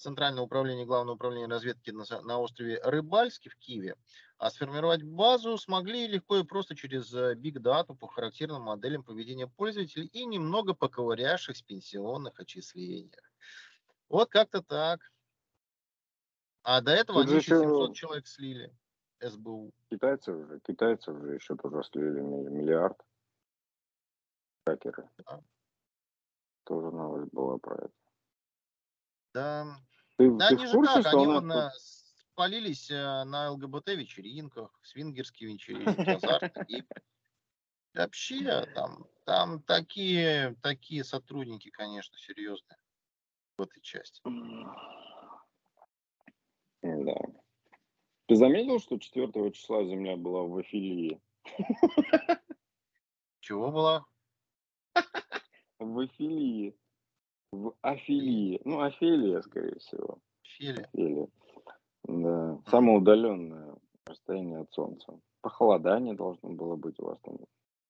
Центрального управления Главного управления разведки на, на острове Рыбальский в Киеве. А сформировать базу смогли легко и просто через Big э, Data по характерным моделям поведения пользователей и немного поковырявшись в пенсионных отчислениях. Вот как-то так. А до этого Тут они еще 700 человек слили. СБУ. Китайцы уже, китайцы уже еще тоже слили миллиард. Хакеры. Да. Тоже новость была про это. Да. Ты, да ты они же так, они вон нас... спалились э, на ЛГБТ-вечеринках, свингерские вечеринки, азартные Вообще, там, там такие, такие сотрудники, конечно, серьезные в этой части. Да. Ты заметил, что 4 числа Земля была в Афилии? Чего была? В Афилии. В Афилии. Ну, Афилия, скорее всего. Фили. Афилия. Да. Самое удаленное расстояние от Солнца. Похолодание должно было быть у вас там.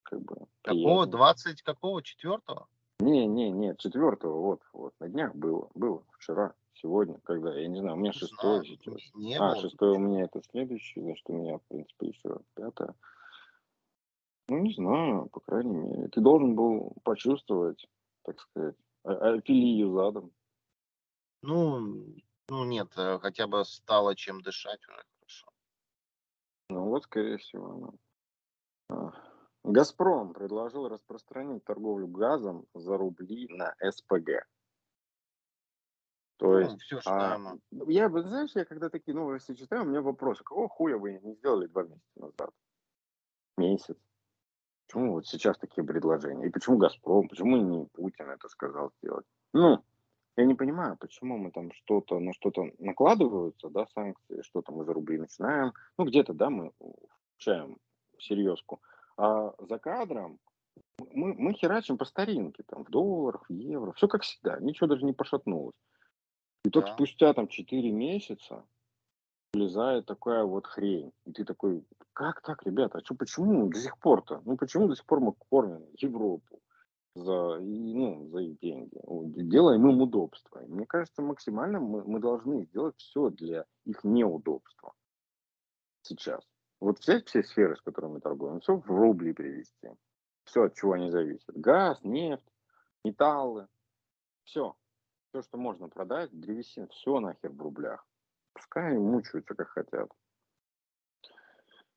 Как бы, Какого? приятно. 20 какого? Четвертого? Не, не, не, четвертого, вот, вот, на днях было, было, вчера, сегодня, когда, я не знаю, у меня шестое сейчас. не а, было. шестое у меня это следующее, значит, у меня, в принципе, еще пятое. Ну, не знаю, по крайней мере. Ты должен был почувствовать, так сказать, а- афилию задом. Ну, ну нет, э, хотя бы стало чем дышать уже хорошо. Ну, вот, скорее всего, она. А. «Газпром» предложил распространить торговлю газом за рубли на СПГ. То Ну, есть все А, я, бы, знаешь, я когда такие новости читаю, у меня вопрос, какого хуя вы не сделали два месяца назад? Месяц. Почему вот сейчас такие предложения? И почему «Газпром»? Почему не Путин это сказал сделать? Ну, я не понимаю, почему мы там что-то на что-то накладываются, да, санкции, что-то мы за рубли начинаем. Ну, где-то, да, мы включаем серьезку. А за кадром мы, мы херачим по старинке, там, в долларах, в евро, все как всегда, ничего даже не пошатнулось. И только Да. спустя там 4 месяца влезает такая вот хрень. И ты такой, как так, ребята, а чё, почему до сих пор-то? Ну почему до сих пор мы кормим Европу за, ну, за их деньги? Делаем им удобства. И мне кажется, максимально мы, мы должны сделать все для их неудобства сейчас. Вот взять все сферы, с которыми мы торгуем, все в рубли перевести. Все, от чего они зависят. Газ, нефть, металлы. Все. Все, что можно продать, древесина, все нахер в рублях. Пускай мучаются, как хотят.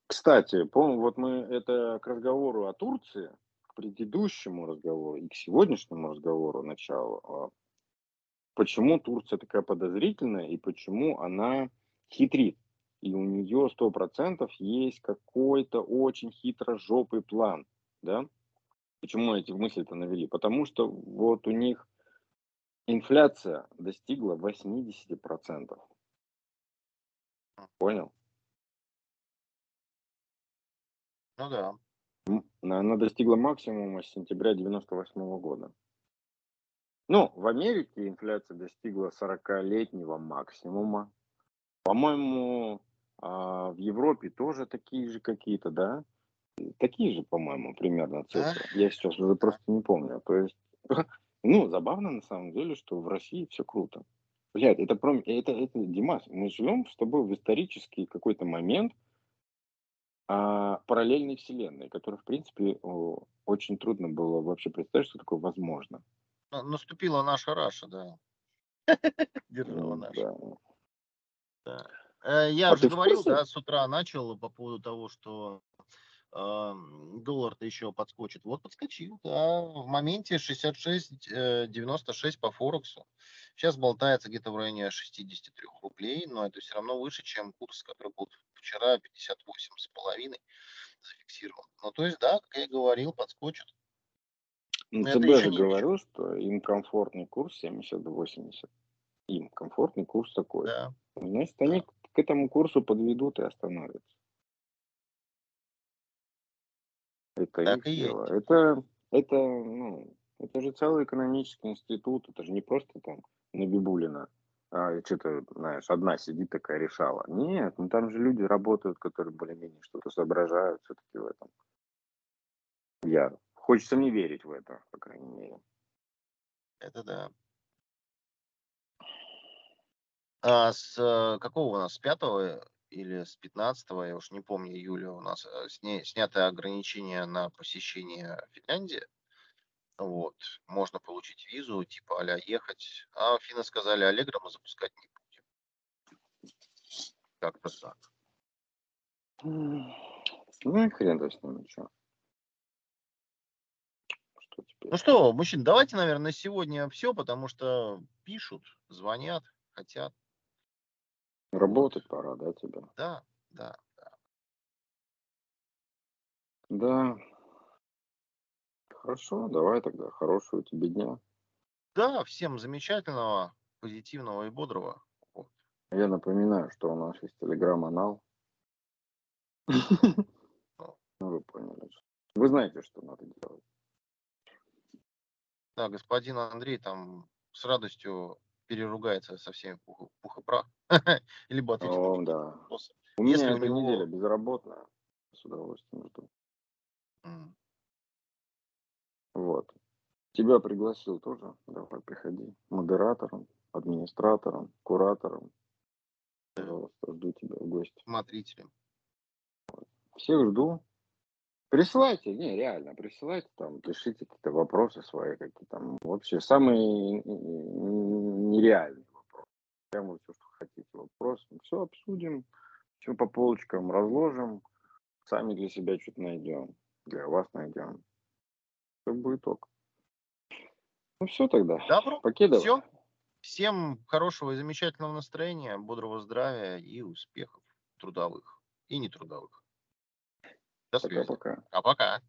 Кстати, помню, вот мы это к разговору о Турции, к предыдущему разговору и к сегодняшнему разговору началу. а, Почему Турция такая подозрительная и почему она хитрит? И у нее сто процентов есть какой-то очень хитрожопый план, да? Почему эти мысли-то навели? Потому что вот у них инфляция достигла 80%. Понял? Ну да. Она достигла максимума с сентября 98 года. Ну, в Америке инфляция достигла 40-летнего максимума. По-моему, а, в Европе тоже такие же какие-то, да? Такие же, по-моему, примерно цифры. Я сейчас уже просто не помню. То есть, ну, забавно на самом деле, что в России все круто. Блядь, это, пром- это, это, Димас, мы живем с тобой в исторический какой-то момент а, параллельной вселенной, который, в принципе, о, очень трудно было вообще представить, что такое возможно. На- Наступила наша Раша, да. Держава М, наша. да. Э, Я А уже в говорил, курсе? да, с утра начал по поводу того, что доллар-то еще подскочит. Вот подскочил, да, в моменте 66, э, 96 по Форексу. Сейчас болтается где-то в районе 63 рублей, но это все равно выше, чем курс, который был вчера 58 с половиной зафиксирован. Ну, то есть, да, как я и говорил, подскочит. Ну, тебе же не говорил, что им комфортный курс 70-80. Им комфортный курс такой. Да. Значит, они к к этому курсу подведут и остановятся. Это Так их и дело. есть. Это, это, ну, это же целый экономический институт. Это же не просто там Набибулина. А, что-то, знаешь, одна сидит такая решала. Нет, ну там же люди работают, которые более-менее что-то соображают все-таки в этом. Я. Хочется мне верить в это, по крайней мере. Это да. А с э, какого у нас? С 5 или с 15, я уж не помню, июля у нас э, сня- снято ограничение на посещение Финляндии. Вот. Можно получить визу, типа а ехать. А финны сказали, Аллегро мы запускать не будем. Как-то так. Ну и хрен с ними, что. Что теперь? Ну что, мужчин, давайте, наверное, на сегодня все, потому что пишут, звонят, хотят. Работать пора, да, тебе? Да, да, да. Да. Хорошо, давай тогда. Хорошего тебе дня. Да, всем замечательного, позитивного и бодрого. Вот. Я напоминаю, что у нас есть телеграм-анал. Ну, вы поняли. Вы знаете, что надо делать. Да, господин Андрей там с радостью переругается со всеми пух, пух и прах. Либо ответит О, на да. вопросы. У Если меня у него- неделя безработная. С удовольствием жду. М. Вот. Тебя пригласил тоже. Давай, приходи. Модератором, администратором, куратором. Пожалуйста, жду тебя в гости. Смотрителем. Всех жду. Присылайте, не, реально, присылайте там, пишите какие-то вопросы свои, какие там вообще самые нереальные вопросы. Прямо все, что хотите, вопрос. Все обсудим, все по полочкам разложим, сами для себя что-то найдем, для вас найдем. Все будет ок. Ну все тогда. Добро. Покедова. Все. Всем хорошего и замечательного настроения, бодрого здравия и успехов трудовых и нетрудовых. До связи. Пока-пока. А пока.